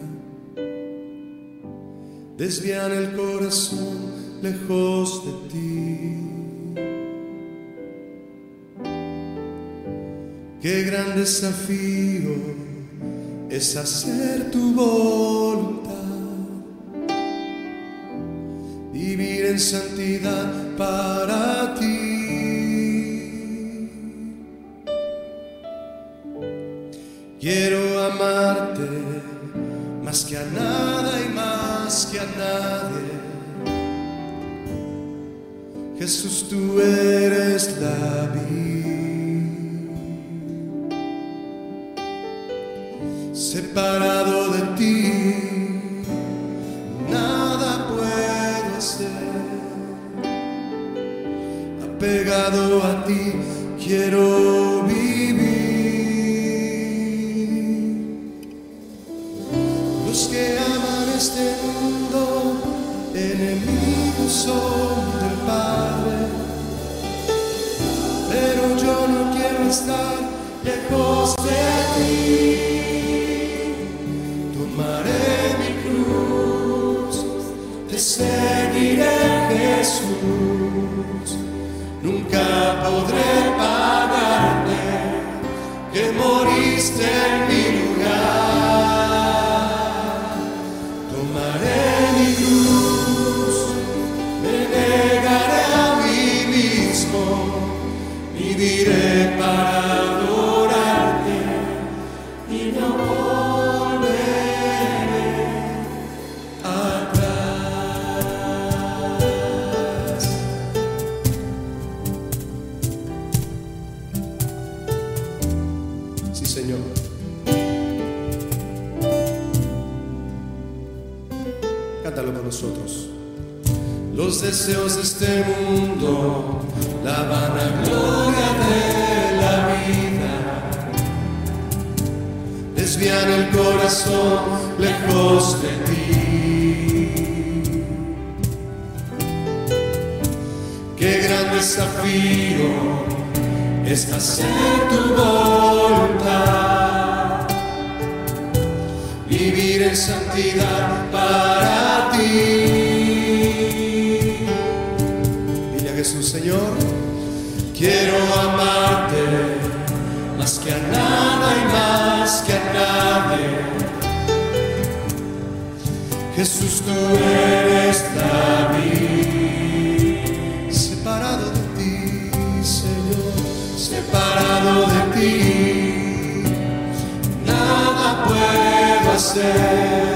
desvían el corazón lejos de ti. Qué gran desafío es hacer tu voluntad, vivir en santidad para Jesús, tú eres la vida. Separado de ti, Señor, separado de ti, nada puedo hacer.